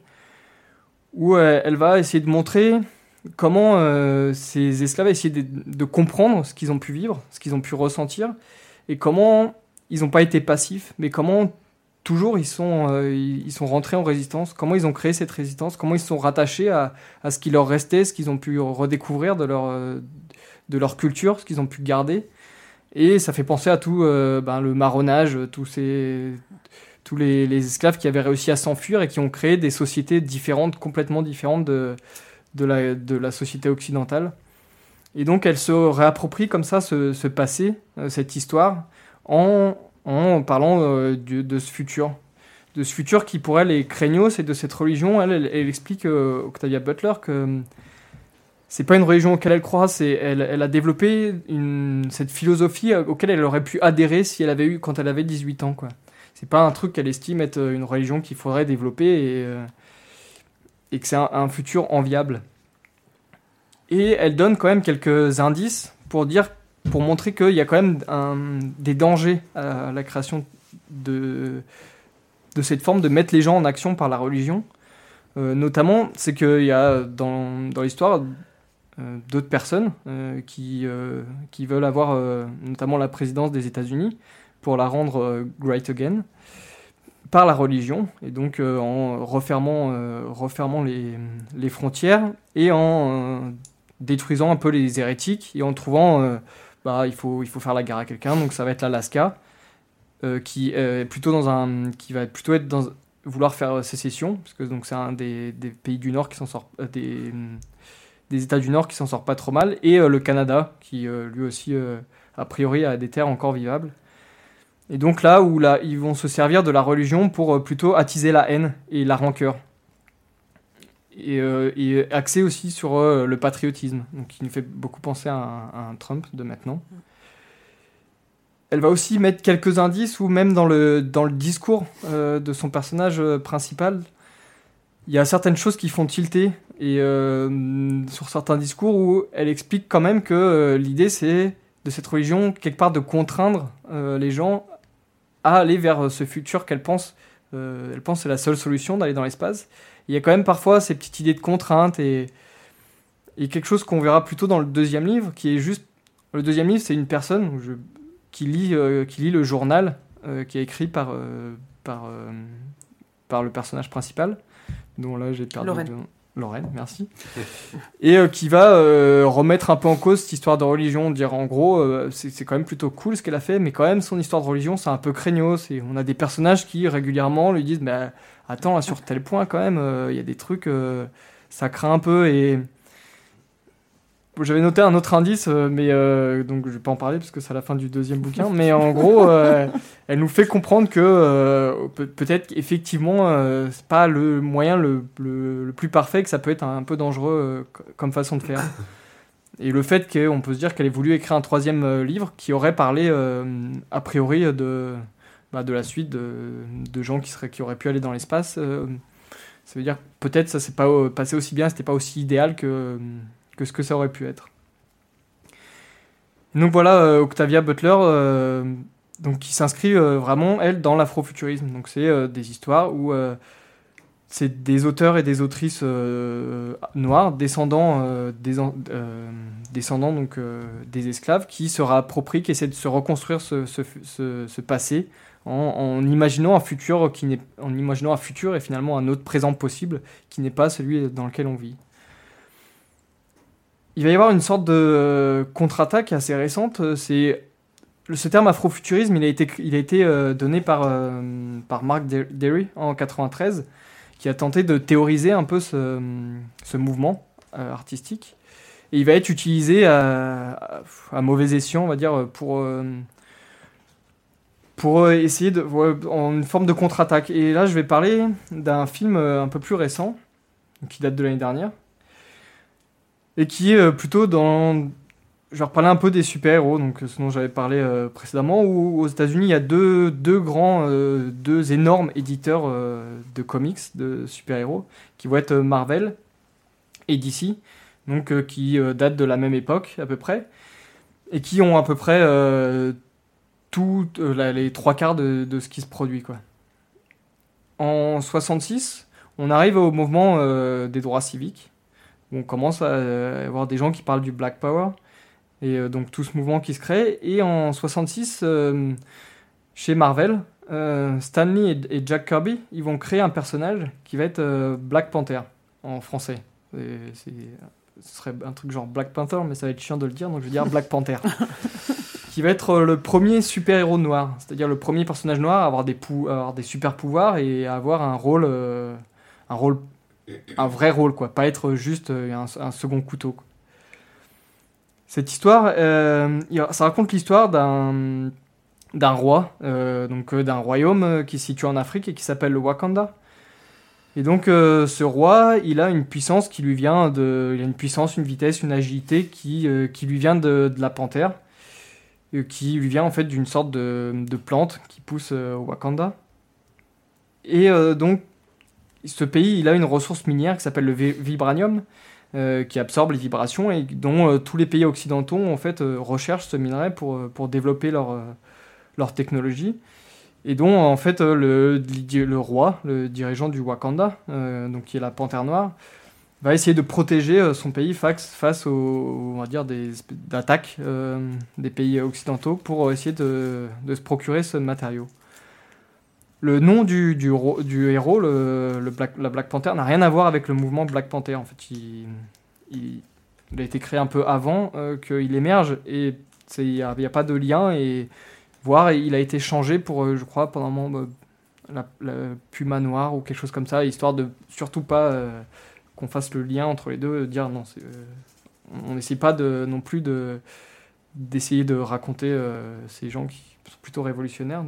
où euh, elle va essayer de montrer comment euh, ces esclaves essayaient de, de comprendre ce qu'ils ont pu vivre, ce qu'ils ont pu ressentir, et comment ils n'ont pas été passifs, mais comment toujours ils sont, euh, ils sont rentrés en résistance, comment ils ont créé cette résistance, comment ils se sont rattachés à, à ce qui leur restait, ce qu'ils ont pu redécouvrir de leur, de leur culture, ce qu'ils ont pu garder. Et ça fait penser à tout ben, le marronnage, tous, ces, tous les, esclaves qui avaient réussi à s'enfuir et qui ont créé des sociétés différentes, complètement différentes de, la, société occidentale. Et donc elle se réapproprie comme ça ce, passé, euh, cette histoire, en, parlant euh, de ce futur. De ce futur qui pour elle est craignos et de cette religion, elle, explique, euh, Octavia Butler, que euh, c'est pas une religion auquel elle croit, elle, a développé cette philosophie auquel elle aurait pu adhérer si elle avait eu quand elle avait 18 ans quoi. C'est pas un truc qu'elle estime être euh, une religion qu'il faudrait développer et, euh, que c'est un, futur enviable. Et elle donne quand même quelques indices pour dire pour montrer qu'il y a quand même des dangers à la création de, cette forme de mettre les gens en action par la religion. Euh, notamment, c'est qu'il y a dans, l'histoire d'autres personnes qui, qui veulent avoir notamment la présidence des États-Unis pour la rendre euh, great again par la religion et donc euh, en refermant, euh, refermant les, les frontières et en détruisant un peu les hérétiques et en trouvant bah, il, faut, il faut faire la guerre à quelqu'un donc ça va être l'Alaska qui plutôt dans un qui va plutôt être dans vouloir faire sécession parce que donc c'est un des, des pays du Nord qui s'en sort des des États du Nord qui s'en sort pas trop mal et le Canada qui lui aussi a priori a des terres encore vivables et donc là où là ils vont se servir de la religion pour euh, plutôt attiser la haine et la rancœur. Et, euh, axé aussi sur euh, le patriotisme. Donc qui nous fait beaucoup penser à un, Trump de maintenant. Elle va aussi mettre quelques indices ou même dans le, dans le discours euh, de son personnage principal, il y a certaines choses qui font tilter et sur certains discours où elle explique quand même que l'idée c'est de cette religion quelque part de contraindre les gens à aller vers ce futur qu'elle pense euh, elle pense c'est la seule solution d'aller dans l'espace. Il y a quand même parfois ces petites idées de contrainte et, et quelque chose qu'on verra plutôt dans le deuxième livre qui est juste le deuxième livre c'est une personne je qui lit, euh, qui lit le journal euh, qui est écrit par, euh, par, euh, par le personnage principal, dont là j'ai perdu Lorraine. Lorraine, merci. Et euh, qui va euh, remettre un peu en cause cette histoire de religion, dire en gros, euh, c'est quand même plutôt cool ce qu'elle a fait, mais quand même son histoire de religion, c'est un peu craignos. On a des personnages qui régulièrement lui disent, bah, attends, là, sur tel point quand même, il y a des trucs, ça craint un peu. Et j'avais noté un autre indice, euh, mais euh, donc je vais pas en parler parce que c'est à la fin du deuxième bouquin. Mais en gros, euh, elle nous fait comprendre que euh, peut- peut-être qu'effectivement, euh, c'est pas le moyen le, le- le plus parfait, que ça peut être un, peu dangereux co- comme façon de faire. Et le fait qu'on peut se dire qu'elle ait voulu écrire un troisième livre qui aurait parlé a priori de, bah, de la suite de, de gens qui, seraient, qui auraient pu aller dans l'espace, ça veut dire que peut-être ça s'est pas passé aussi bien, c'était pas aussi idéal que, que ce que ça aurait pu être. Donc voilà, euh, Octavia Butler, euh, donc qui s'inscrit euh, vraiment, elle, dans l'afrofuturisme. Donc c'est des histoires où c'est des auteurs et des autrices noirs, descendants, des, en- descendants donc, des esclaves, qui se réapproprient, qui essaient de se reconstruire ce passé en, en imaginant un futur qui n'est, en imaginant un futur et finalement un autre présent possible qui n'est pas celui dans lequel on vit. Il va y avoir une sorte de euh, contre-attaque assez récente. euh, C'est ce terme afrofuturisme, il a été, euh, donné par, Mark Der- Derry en 93, qui a tenté de théoriser un peu ce, mouvement artistique. Et il va être utilisé à, mauvais escient, on va dire, pour, pour essayer de. en une forme de contre-attaque. Et là, je vais parler d'un film un peu plus récent, qui date de l'année dernière, et qui est euh, plutôt dans. Je vais reparler un peu des super-héros, donc euh, ce dont j'avais parlé euh, précédemment, où aux États-Unis, il y a deux, deux grands, deux énormes éditeurs de comics, de super-héros, qui vont être Marvel et DC, donc qui datent de la même époque à peu près, et qui ont à peu près tout, les trois quarts de, de ce qui se produit. Quoi. En 66, on arrive au mouvement des droits civiques, où on commence à euh, avoir des gens qui parlent du Black Power, et euh, donc tout ce mouvement qui se crée. Et en 66, euh, chez Marvel, euh, Stanley et, Jack Kirby, ils vont créer un personnage qui va être euh, Black Panther en français. C'est- ce serait un truc genre Black Panther, mais ça va être chiant de le dire, donc je vais dire Black Panther. qui va être euh, le premier super-héros noir, c'est-à-dire le premier personnage noir à avoir des, pou- à avoir des super pouvoirs et à avoir un rôle, euh, un rôle, un vrai rôle, quoi, pas être juste euh, un, un second couteau. Cette histoire, euh, ça raconte l'histoire d'un d'un roi, euh, donc d'un royaume qui est situé en Afrique et qui s'appelle le Wakanda. Et donc ce roi, il a une puissance qui lui vient de, il a une puissance, une vitesse, une agilité qui, qui lui vient de, de la panthère, qui lui vient en fait d'une sorte de, de plante qui pousse au Wakanda. Et donc ce pays, il a une ressource minière qui s'appelle le vi- vibranium, euh, qui absorbe les vibrations et dont euh, tous les pays occidentaux en fait euh, recherchent ce minerai pour, pour développer leur, leur technologie et dont en fait le, le roi, le dirigeant du Wakanda, donc qui est la panthère noire, va essayer de protéger son pays face, face aux, on va dire des euh, des pays occidentaux pour essayer de, de se procurer ce matériau. Le nom du, du, ro- du héros, la Black Panther, n'a rien à voir avec le mouvement Black Panther. En fait, il, a été créé un peu avant euh, qu'il émerge et il n'y a, pas de lien et voire il a été changé pour, euh, je crois, pendant moment, euh, la, Puma noire ou quelque chose comme ça, histoire de surtout pas qu'on fasse le lien entre les deux, dire non, on n'essaie pas non plus de d'essayer de raconter ces gens qui sont plutôt révolutionnaires.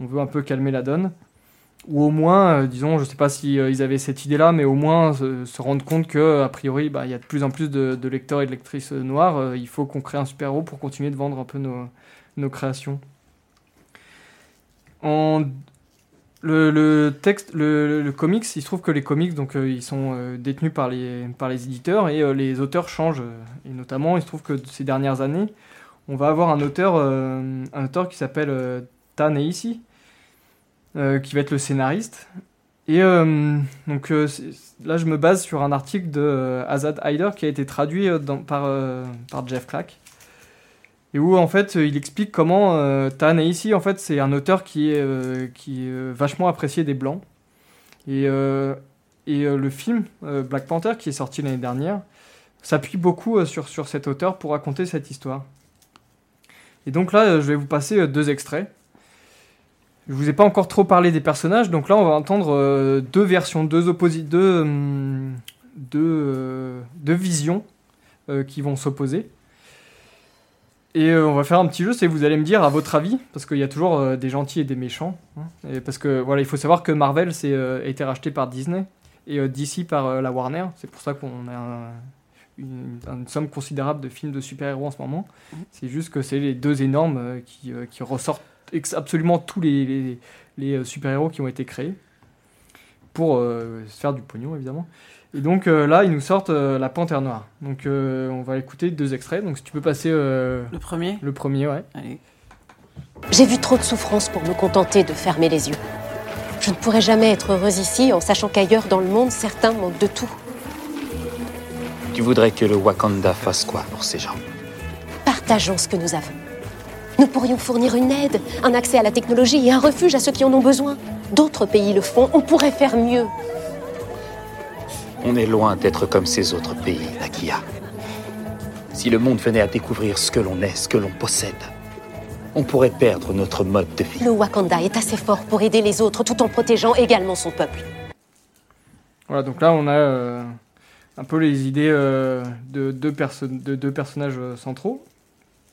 On veut un peu calmer la donne. Ou au moins, euh, disons, je sais pas si euh, ils avaient cette idée-là, mais au moins se, se rendre compte que priori, bah, il y a de plus en plus de, lecteurs et de lectrices euh, noirs. euh, il faut qu'on crée un super-héros pour continuer de vendre un peu nos, créations. En le, texte, le, comics, il se trouve que les comics, euh, sont euh, détenus par les, éditeurs et euh, les auteurs changent. euh, et notamment, il se trouve que ces dernières années, on va avoir un auteur, euh, un auteur qui s'appelle euh, Ta Nehisi, euh, qui va être le scénariste. Et euh, donc euh, là, je me base sur un article de euh, Azad Hyder qui a été traduit euh, par, euh, Jeff Crack. Et où en fait euh, il explique comment euh, ici en fait c'est un auteur qui est, euh, qui euh, vachement apprécié des blancs. Et, euh, et euh, le film euh, Black Panther qui est sorti l'année dernière s'appuie beaucoup euh, sur, sur cet auteur pour raconter cette histoire. Et donc là euh, je vais vous passer euh, deux extraits. Je vous ai pas encore trop parlé des personnages, donc là on va entendre euh, deux versions, deux opposi deux, deux, euh, deux visions euh, qui vont s'opposer. Et euh, on va faire un petit jeu, c'est vous allez me dire à votre avis, parce qu'il y a toujours euh, des gentils et des méchants. hein. et parce que voilà, il faut savoir que Marvel c'est, euh, a été racheté par Disney et euh, DC par euh, la Warner. C'est pour ça qu'on a un- une, une somme considérable de films de super-héros en ce moment. C'est juste que c'est les deux énormes euh, qui, euh, qui ressortent absolument tous les, les- les, euh, super-héros qui ont été créés pour euh, se faire du pognon évidemment. Et donc euh, là, ils nous sortent euh, la Panthère Noire. Donc euh, on va écouter deux extraits. Donc si tu peux passer euh, Le premier? le premier, ouais. Allez. J'ai vu trop de souffrance pour me contenter de fermer les yeux. Je ne pourrais jamais être heureuse ici en sachant qu'ailleurs dans le monde, certains manquent de tout. Tu voudrais que le Wakanda fasse quoi pour ces gens? Partageons ce que nous avons. Nous pourrions fournir une aide, un accès à la technologie et un refuge à ceux qui en ont besoin. D'autres pays le font, on pourrait faire mieux. On est loin d'être comme ces autres pays, Nakia. Si le monde venait à découvrir ce que l'on est, ce que l'on possède, on pourrait perdre notre mode de vie. Le Wakanda est assez fort pour aider les autres tout en protégeant également son peuple. Voilà, donc là on a euh, un peu les idées euh, de, deux perso- de deux personnages euh, centraux.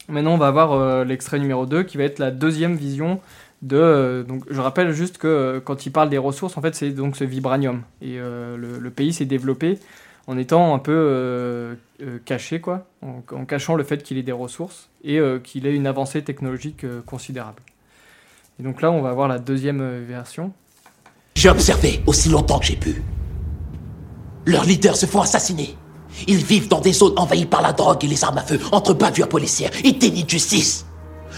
Maintenant, on va avoir euh, l'extrait numéro 2 qui va être la deuxième vision de. euh, donc, je rappelle juste que euh, quand il parle des ressources, en fait, c'est donc ce vibranium. Et le, pays s'est développé en étant un peu caché, quoi, en, cachant le fait qu'il ait des ressources et qu'il ait une avancée technologique considérable. Et donc là, on va voir la deuxième version. J'ai observé aussi longtemps que j'ai pu. Leurs leaders se font assassiner. Ils vivent dans des zones envahies par la drogue et les armes à feu, entre bavures policières et déni de justice.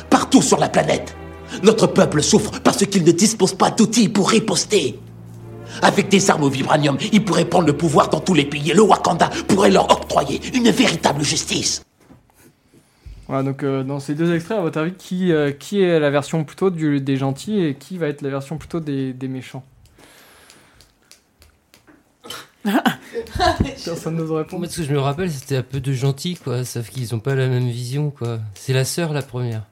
Partout sur la planète, notre peuple souffre parce qu'il ne dispose pas d'outils pour riposter. Avec des armes au vibranium, ils pourraient prendre le pouvoir dans tous les pays et le Wakanda pourrait leur octroyer une véritable justice. Voilà, donc euh, dans ces deux extraits, à votre avis, qui, euh, qui est la version plutôt des gentils et qui va être la version plutôt des méchants? Personne n'ose répondre. Moi, ce que je me rappelle, c'était un peu de gentils, quoi. Sauf qu'ils ont pas la même vision, quoi. C'est la sœur, la première.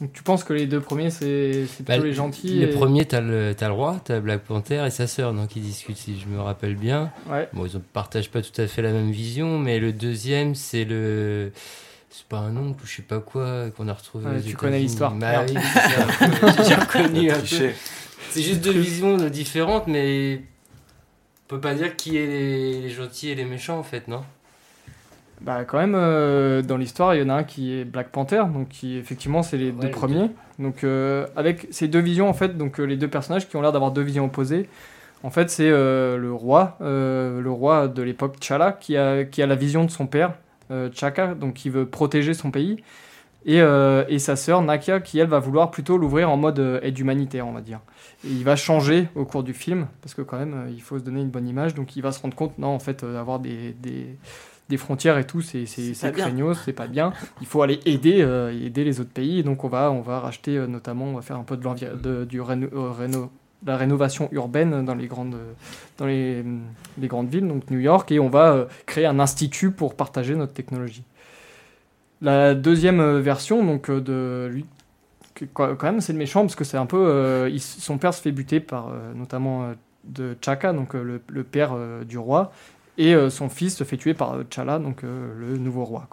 Donc tu penses que les deux premiers, c'est Bah, plutôt les gentils Le et- premier, t'as le, t'as le roi, t'as Black Panther et sa sœur, donc ils discutent, si je me rappelle bien. Ouais. Bon, ils ne partagent pas tout à fait la même vision, mais le deuxième, c'est le. C'est pas un oncle ou je sais pas quoi qu'on a retrouvé. Ouais, tu connais l'histoire. Bah oui. J'ai reconnu un peu. C'est juste deux visions différentes, mais. On peut pas dire qui est les, les gentils et les méchants, en fait, non? Bah quand même, euh, dans l'histoire, il y en a un qui est Black Panther, donc qui effectivement c'est les deux les premiers. Donc euh, avec ces deux visions en fait, donc euh, les deux personnages qui ont l'air d'avoir deux visions opposées. En fait, c'est euh, le roi, euh, le roi de l'époque T'Challa, qui a qui a la vision de son père euh, T'Chaka, donc qui veut protéger son pays, et, euh, et sa sœur Nakia, qui elle va vouloir plutôt l'ouvrir en mode euh, aide humanitaire, on va dire. Et il va changer au cours du film, parce que quand même, euh, il faut se donner une bonne image, donc il va se rendre compte, non, en fait, avoir des, des, des frontières et tout, c'est c'est C'est c'est pas bien. craignos, c'est pas bien. Il faut aller aider, aider les autres pays, et donc on va, on va racheter notamment, on va faire un peu de, de du réno- réno- de la rénovation urbaine dans les grandes, dans les, les grandes villes, donc New York, et on va créer un institut pour partager notre technologie. La deuxième euh, version, donc euh, de lui, quand même c'est le méchant parce que c'est un peu, euh, son père se fait buter par notamment de Chaka, donc le, le père du roi, et son fils se fait tuer par T'Challa, donc le nouveau roi.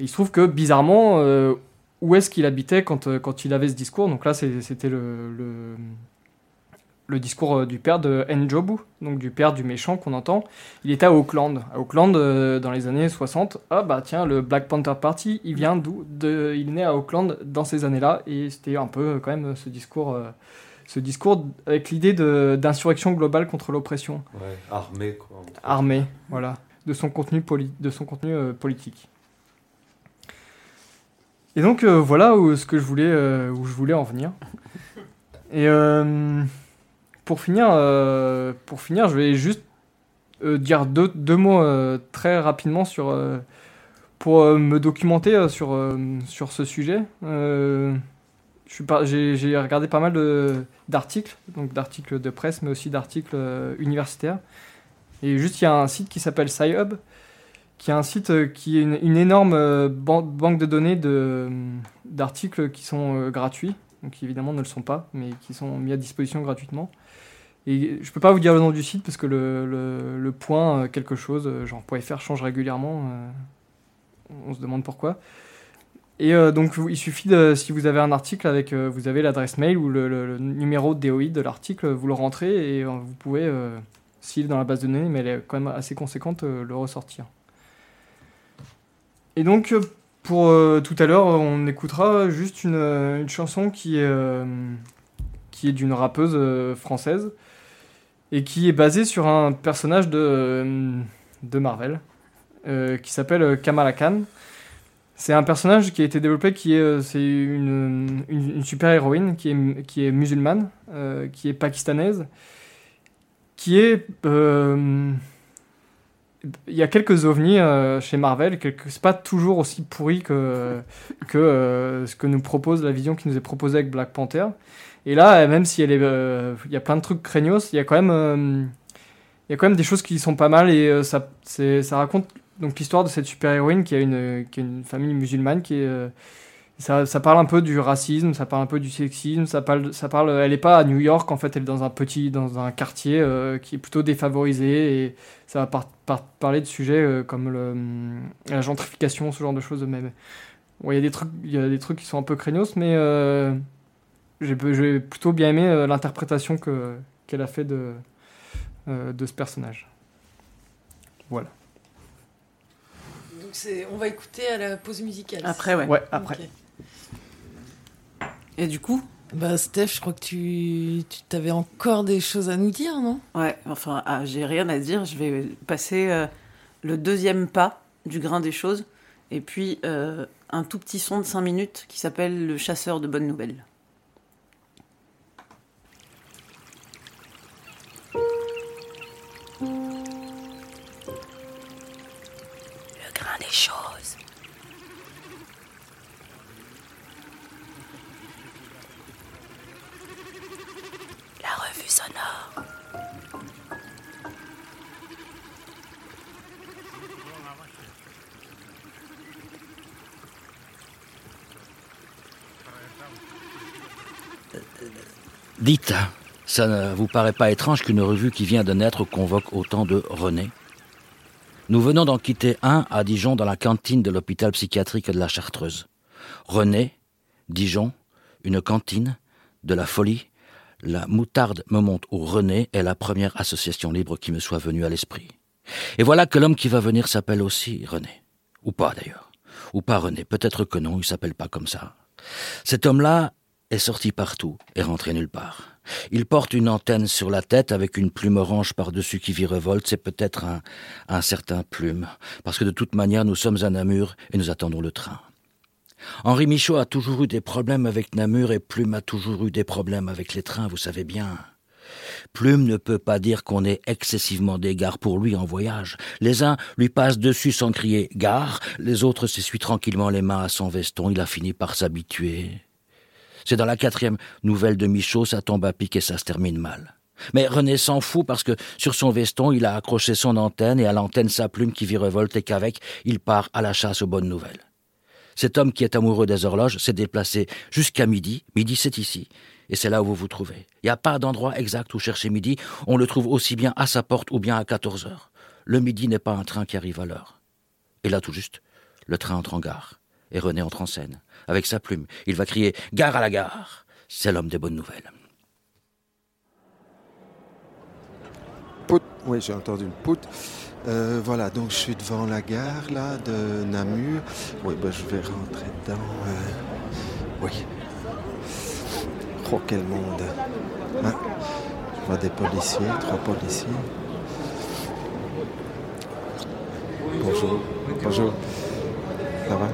Il se trouve que bizarrement, où est-ce qu'il habitait quand, quand il avait ce discours? Donc là, c'était le, le discours euh, du père de Njobu, donc du père du méchant qu'on entend. Il était à Auckland. À Auckland, euh, dans les années 60, ah bah tiens, le Black Panther Party, il vient d'où? De, Il est né à Auckland dans ces années-là, et c'était un peu euh, quand même ce discours, euh, ce discours avec l'idée d'insurrection globale contre l'oppression. Ouais, armé quoi. Armé, voilà, de son contenu, poli- de son contenu euh, politique. Et donc voilà où, ce que je voulais, où je voulais en venir. Et pour finir, euh, pour finir, je vais juste euh, dire deux, deux mots euh, très rapidement sur pour me documenter sur sur ce sujet. J'ai regardé pas mal d'articles, donc d'articles de presse, mais aussi d'articles universitaires. Et juste, il y a un site qui s'appelle SciHub, qui est un site qui est une, énorme ban- banque de données d'articles qui sont gratuits, donc qui évidemment ne le sont pas, mais qui sont mis à disposition gratuitement. Et je peux pas vous dire le nom du site parce que le, point euh, quelque chose, euh, genre .fr change régulièrement. euh, on se demande pourquoi. Et donc il suffit de, si vous avez un article avec, vous avez l'adresse mail ou le, numéro de DOI de l'article, vous le rentrez et vous pouvez, s'il est dans la base de données, mais elle est quand même assez conséquente, le ressortir. Et donc, pour tout à l'heure, on écoutera juste une, une chanson qui est, qui est d'une rappeuse française et qui est basée sur un personnage de, euh, de Marvel euh, qui s'appelle euh, Kamala Khan. C'est un personnage qui a été développé qui est, c'est une, une, super-héroïne qui est, qui est musulmane, qui est pakistanaise, qui est... il y a quelques ovnis chez Marvel, quelques... c'est pas toujours aussi pourri que, que ce que nous propose la vision qui nous est proposée avec Black Panther. Et là, même si euh, il y a plein de trucs craignos, il y a quand même, euh, il y a quand même des choses qui sont pas mal et euh, ça, ça raconte l'histoire de cette super héroïne qui a une, qui a une famille musulmane qui Ça, ça parle un peu du racisme, ça parle un peu du sexisme, ça parle, ça parle. Elle est pas à New York, en fait, elle est dans un petit, dans un quartier qui est plutôt défavorisé et ça va par- par- parler de sujets comme la gentrification, ce genre de choses il y a des trucs, y a des trucs qui sont un peu craignos, mais j'ai plutôt bien aimé euh, l'interprétation que qu'elle a fait de euh, de ce personnage. Voilà. Donc c'est, on va écouter à la pause musicale. Après, ouais. Ouais, après. Et du coup Bah Steph, je crois que tu, tu avais encore des choses à nous dire, non? Ouais, enfin, ah, j'ai rien à dire. Je vais passer euh, le deuxième pas du grain des choses. Et puis, euh, un tout petit son de 5 minutes qui s'appelle Le chasseur de bonnes nouvelles. Dites, ça ne vous paraît pas étrange qu'une revue qui vient de naître convoque autant de René? Nous venons d'en quitter un à Dijon dans la cantine de l'hôpital psychiatrique de la Chartreuse. René, Dijon, une cantine, de la folie. La moutarde me monte au René est la première association libre qui me soit venue à l'esprit. Et voilà que l'homme qui va venir s'appelle aussi René. Ou pas d'ailleurs. Ou pas René. Peut-être que non, il s'appelle pas comme ça. Cet homme-là est sorti partout et rentré nulle part. Il porte une antenne sur la tête avec une plume orange par-dessus qui virevolte. C'est peut-être un, certain plume. Parce que de toute manière, nous sommes à Namur et nous attendons le train. Henri Michaud a toujours eu des problèmes avec Namur et Plume a toujours eu des problèmes avec les trains, vous savez bien. Plume ne peut pas dire qu'on ait excessivement d'égards pour lui en voyage. Les uns lui passent dessus sans crier gare, les autres s'essuient tranquillement les mains à son veston. Il a fini par s'habituer. C'est dans la quatrième nouvelle de Michaud, ça tombe à pic et ça se termine mal. Mais René s'en fout parce que sur son veston, il a accroché son antenne et à l'antenne sa plume qui virevolte et qu'avec, il part à la chasse aux bonnes nouvelles. Cet homme qui est amoureux des horloges s'est déplacé jusqu'à midi. Midi, c'est ici. Et c'est là où vous vous trouvez. Il n'y a pas d'endroit exact où chercher midi. On le trouve aussi bien à sa porte ou bien à 14 heures. Le midi n'est pas un train qui arrive à l'heure. Et là, tout juste, le train entre en gare. Et René entre en scène. Avec sa plume, il va crier Gare à la gare C'est l'homme des bonnes nouvelles. Poutre. Oui, j'ai entendu une poutre. Euh, voilà, donc je suis devant la gare là de Namur. Oui, ben, je vais rentrer dedans. euh, Oui. Oh, quel monde. Hein? Je vois des policiers, trois policiers. Bonjour. Bonjour. Ça va?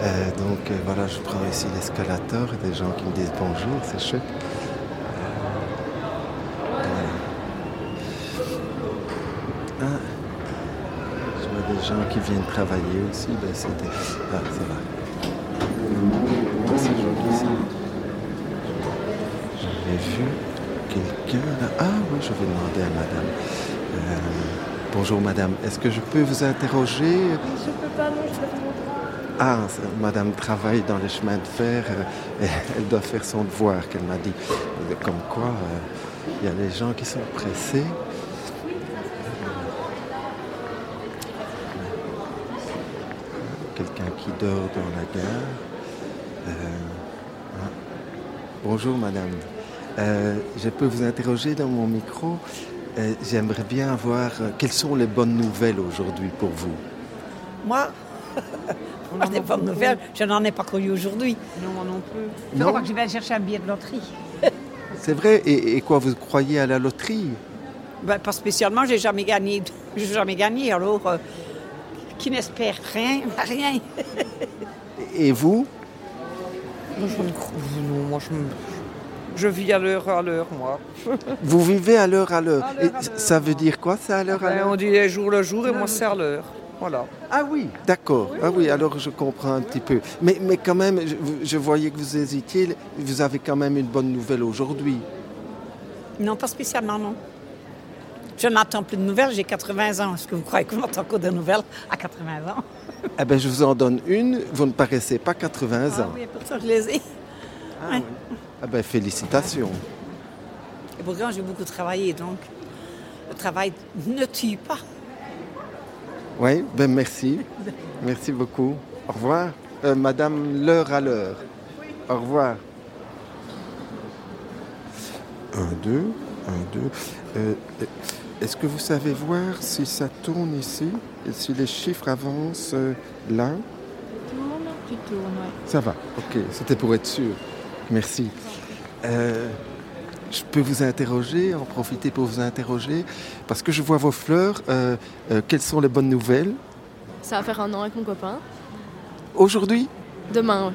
Euh, Donc euh, voilà, je prends ici l'escalator des gens qui me disent bonjour, c'est chouette. Ah, je vois des gens qui viennent travailler aussi. Ben, c'était... Ah, ça va. C'est joli ça. J'avais vu quelqu'un là. Ah oui, je vais demander à madame. Euh, bonjour madame, est-ce que je peux vous interroger? Je peux pas, non, je travail. Ah, madame travaille dans les chemins de fer. euh, et elle doit faire son devoir, qu'elle m'a dit. Comme quoi, euh, il y a des gens qui sont pressés. Quelqu'un qui dort dans la gare. Euh, ah. Bonjour madame. Je peux vous interroger dans mon micro. J'aimerais bien avoir quelles sont les bonnes nouvelles aujourd'hui pour vous? Moi Moi, des nouvelles, je n'en ai pas connu aujourd'hui. Non, moi non plus. Je Non. crois que je vais chercher un billet de loterie. C'est vrai et, et quoi, vous croyez à la loterie? Ben, pas spécialement, j'ai jamais gagné. J'ai jamais gagné, alors euh, qui n'espère rien, rien. Et vous? Moi, je non, moi, je, me- je vis à l'heure à l'heure, moi. Vous vivez à l'heure à l'heure. Ça veut dire quoi, ça, à l'heure à Ben, l'heure? on dit jour le jour et moi c'est à l'heure. Voilà. Ah oui, d'accord. Ah oui, alors je comprends un petit peu. Mais, mais quand même, je, je voyais que vous hésitiez. Vous avez quand même une bonne nouvelle aujourd'hui. Non, pas spécialement, non. Je n'attends plus de nouvelles, j'ai 80 ans. Est-ce que vous croyez qu'on attend encore de nouvelles à 80 ans? Eh ben, je vous en donne une. Vous ne paraissez pas 80 Ah ans. oui, pour ça je les ai. Ouais. Ah ben, félicitations. Et pourtant, j'ai beaucoup travaillé, donc le travail ne tue pas. Oui, ben merci. Merci beaucoup. Au revoir. Euh, Madame, l'heure à l'heure. Au revoir. Un, deux, un, deux. Euh, Est-ce que vous savez voir si ça tourne ici et si les chiffres avancent euh, là? Tourne, tu tournes, ouais. Ça va, ok, c'était pour être sûr. Merci. Je peux vous interroger, en profiter pour vous interroger, parce que je vois vos fleurs. euh, euh, quelles sont les bonnes nouvelles? Ça va faire un an avec mon copain. Aujourd'hui? Demain, ouais.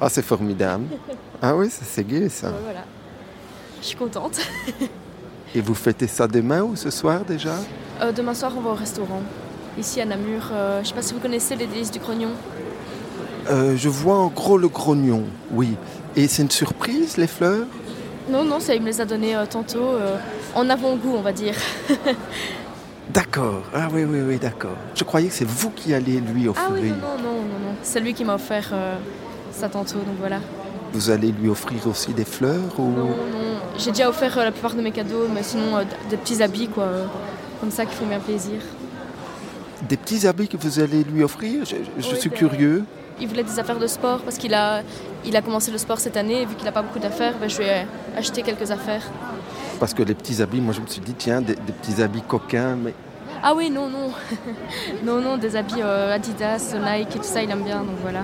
Ah, c'est formidable. Ah oui, c'est gai ça. Ouais, voilà. Je suis contente. Et vous fêtez ça demain ou ce soir déjà? Euh, demain soir, on va au restaurant. Ici à Namur. Je sais pas si vous connaissez les délices du grognon. Je vois en gros le grognon, oui. Et c'est une surprise, les fleurs? Non, non, ça, il me les a données euh, tantôt. euh, en avant-goût, on va dire. D'accord. Ah oui, oui, oui, d'accord. Je croyais que c'est vous qui alliez lui ah offrir. oui, non, non, non, non, non. C'est lui qui m'a offert euh, ça tantôt, donc voilà. Vous allez lui offrir aussi des fleurs ou... Non, non. J'ai déjà offert euh, la plupart de mes cadeaux, mais sinon, des petits habits, quoi. comme ça, qui font bien plaisir. Des petits habits que vous allez lui offrir? Je, je Oui, suis ben, curieux. Il voulait des affaires de sport parce qu'il a, il a commencé le sport cette année et vu qu'il n'a pas beaucoup d'affaires, ben, je lui ai acheté quelques affaires. Parce que les petits habits, moi je me suis dit, tiens, des, des petits habits coquins, mais Ah oui, non, non. non, non, des habits euh, Adidas, Nike et tout ça, il aime bien, donc voilà.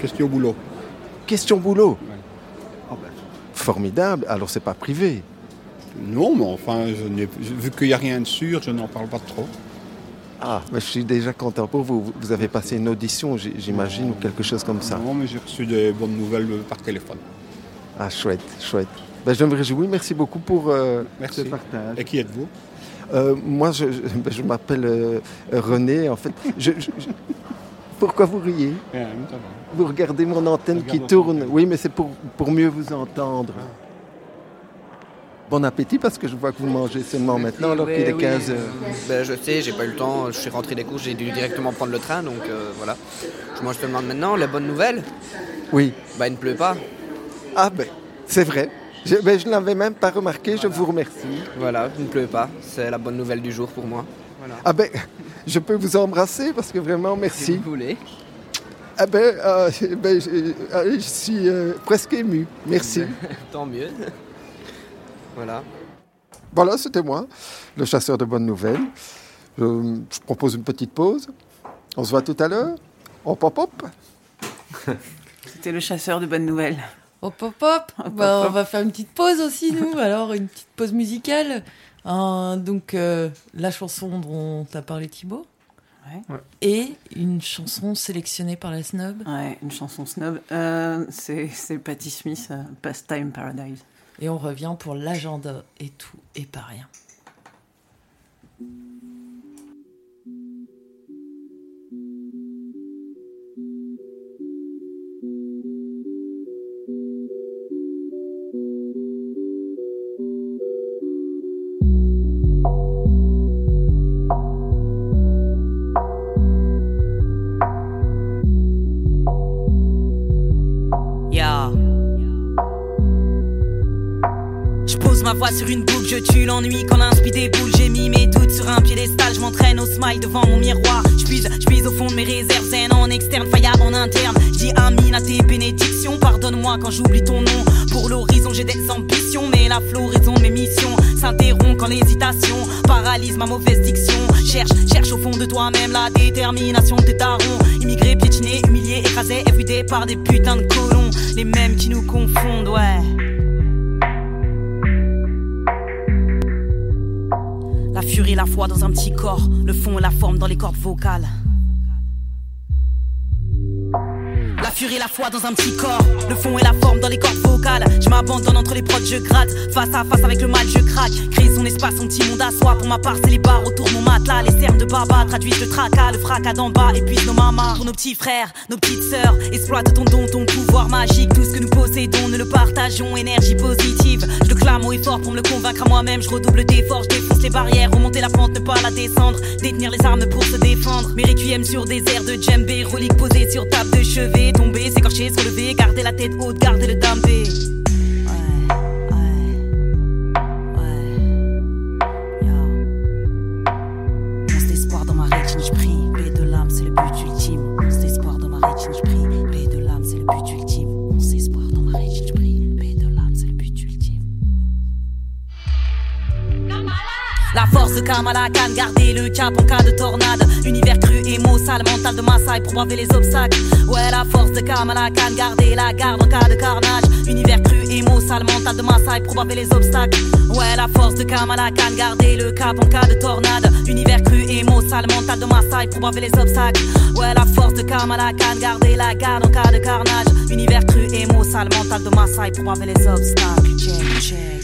Question boulot. Question boulot Oh ben, Formidable, alors c'est pas privé Non, mais enfin, je vu qu'il n'y a rien de sûr, je n'en parle pas trop. Ah, mais je suis déjà content pour vous. Vous avez passé une audition, j'imagine, ou quelque chose comme ça. Non, mais j'ai reçu des bonnes nouvelles par téléphone. Ah, chouette, chouette. Ben, je me réjouis, merci beaucoup pour euh, Merci. ce partage. Et qui êtes-vous? Euh, moi, je, je- ben, je m'appelle euh, René, en fait. Je- Pourquoi vous riez? Vous regardez mon antenne qui tourne. Oui, mais c'est pour, pour mieux vous entendre. Bon appétit parce que je vois que vous mangez seulement maintenant alors qu'il est 15 heures. Ben, je sais, j'ai pas eu le temps. Je suis rentré des cours, j'ai dû directement prendre le train, donc euh, voilà. Je mange seulement maintenant. La bonne nouvelle? Oui. Bah, il ne pleut pas. Ah ben, c'est vrai. Je, ben, je ne l'avais même pas remarqué, je vous remercie. Voilà, il ne pleut pas. C'est la bonne nouvelle du jour pour moi. Voilà. Ah ben, je peux vous embrasser parce que vraiment, merci. Si vous voulez. Ah ben, euh, ben, je, euh, je suis euh, presque ému. Merci. Tant mieux. Voilà. Voilà, c'était moi, le chasseur de bonnes nouvelles. Je, je propose une petite pause. On se voit tout à l'heure. Hop, hop, hop. C'était le chasseur de bonnes nouvelles. Hop, hop, hop. Bah, on va faire une petite pause aussi, nous. Alors, une petite pause musicale. Hein, donc, euh, la chanson dont t'as parlé, Thibaut. Ouais. Et une chanson sélectionnée par la snob. Ouais, une chanson snob. Euh, c'est c'est Patti Smith, euh, Pastime Paradise. Et on revient pour l'agenda et tout et pas rien. Voix sur une boucle, je tue l'ennui quand l'inspi déboule. J'ai mis mes doutes sur un piédestal, je m'entraîne au smile devant mon miroir. Je puise, au fond de mes réserves zen en externe, faillard en interne. Dis Amine à tes bénédictions, pardonne-moi quand j'oublie ton nom. Pour l'horizon, j'ai des ambitions, mais la floraison mes missions s'interrompt quand l'hésitation paralyse ma mauvaise diction. Cherche, cherche au fond de toi-même la détermination de tes darons. Immigrés, piétinés, humiliés, écrasés, everyday par des putains de colons. Les mêmes qui nous confondent, ouais. La furie, la foi dans un petit corps, le fond et la forme dans les cordes vocales. La furie, la foi dans un petit corps, le fond et la forme dans les cordes vocales. Je m'abandonne entre les prods, je gratte. Face à face avec le mal, je craque. Son petit monde à soi. Pour ma part, c'est les barres autour mon matelas. Les cernes de baba traduisent le tracas, le fracas d'en bas. Et puis nos mamas, pour nos petits frères, nos petites sœurs. Exploite ton don, ton pouvoir magique. Tout ce que nous possédons, nous le partageons. Énergie positive. Je le clame haut et fort pour me le convaincre à moi-même. Je redouble d'efforts, je défonce les barrières. Remonter la pente, ne pas la descendre. Détenir les armes pour se défendre. Mes sur des airs de djembé. Relique posée sur table de chevet. Tomber, s'écorcher, se relever. Garder la tête haute, garder le dampé. De Kamala Khan, garder le cap en cas de tornade. Univers cru, émo, sale, mental de Maasai pour braver les obstacles. Ouais, la force de Kamala Khan, garder la garde en cas de carnage. Univers cru, émo, sale, mental de Maasai pour braver les obstacles. Ouais, la force de Kamala Khan, garder le cap en cas de tornade. Univers cru, émo, sale, mental de Maasai pour braver les obstacles. Ouais, la force de Kamala Khan, garder la garde en cas de carnage. Univers cru, émo, sale, mental de Maasai pour braver les obstacles.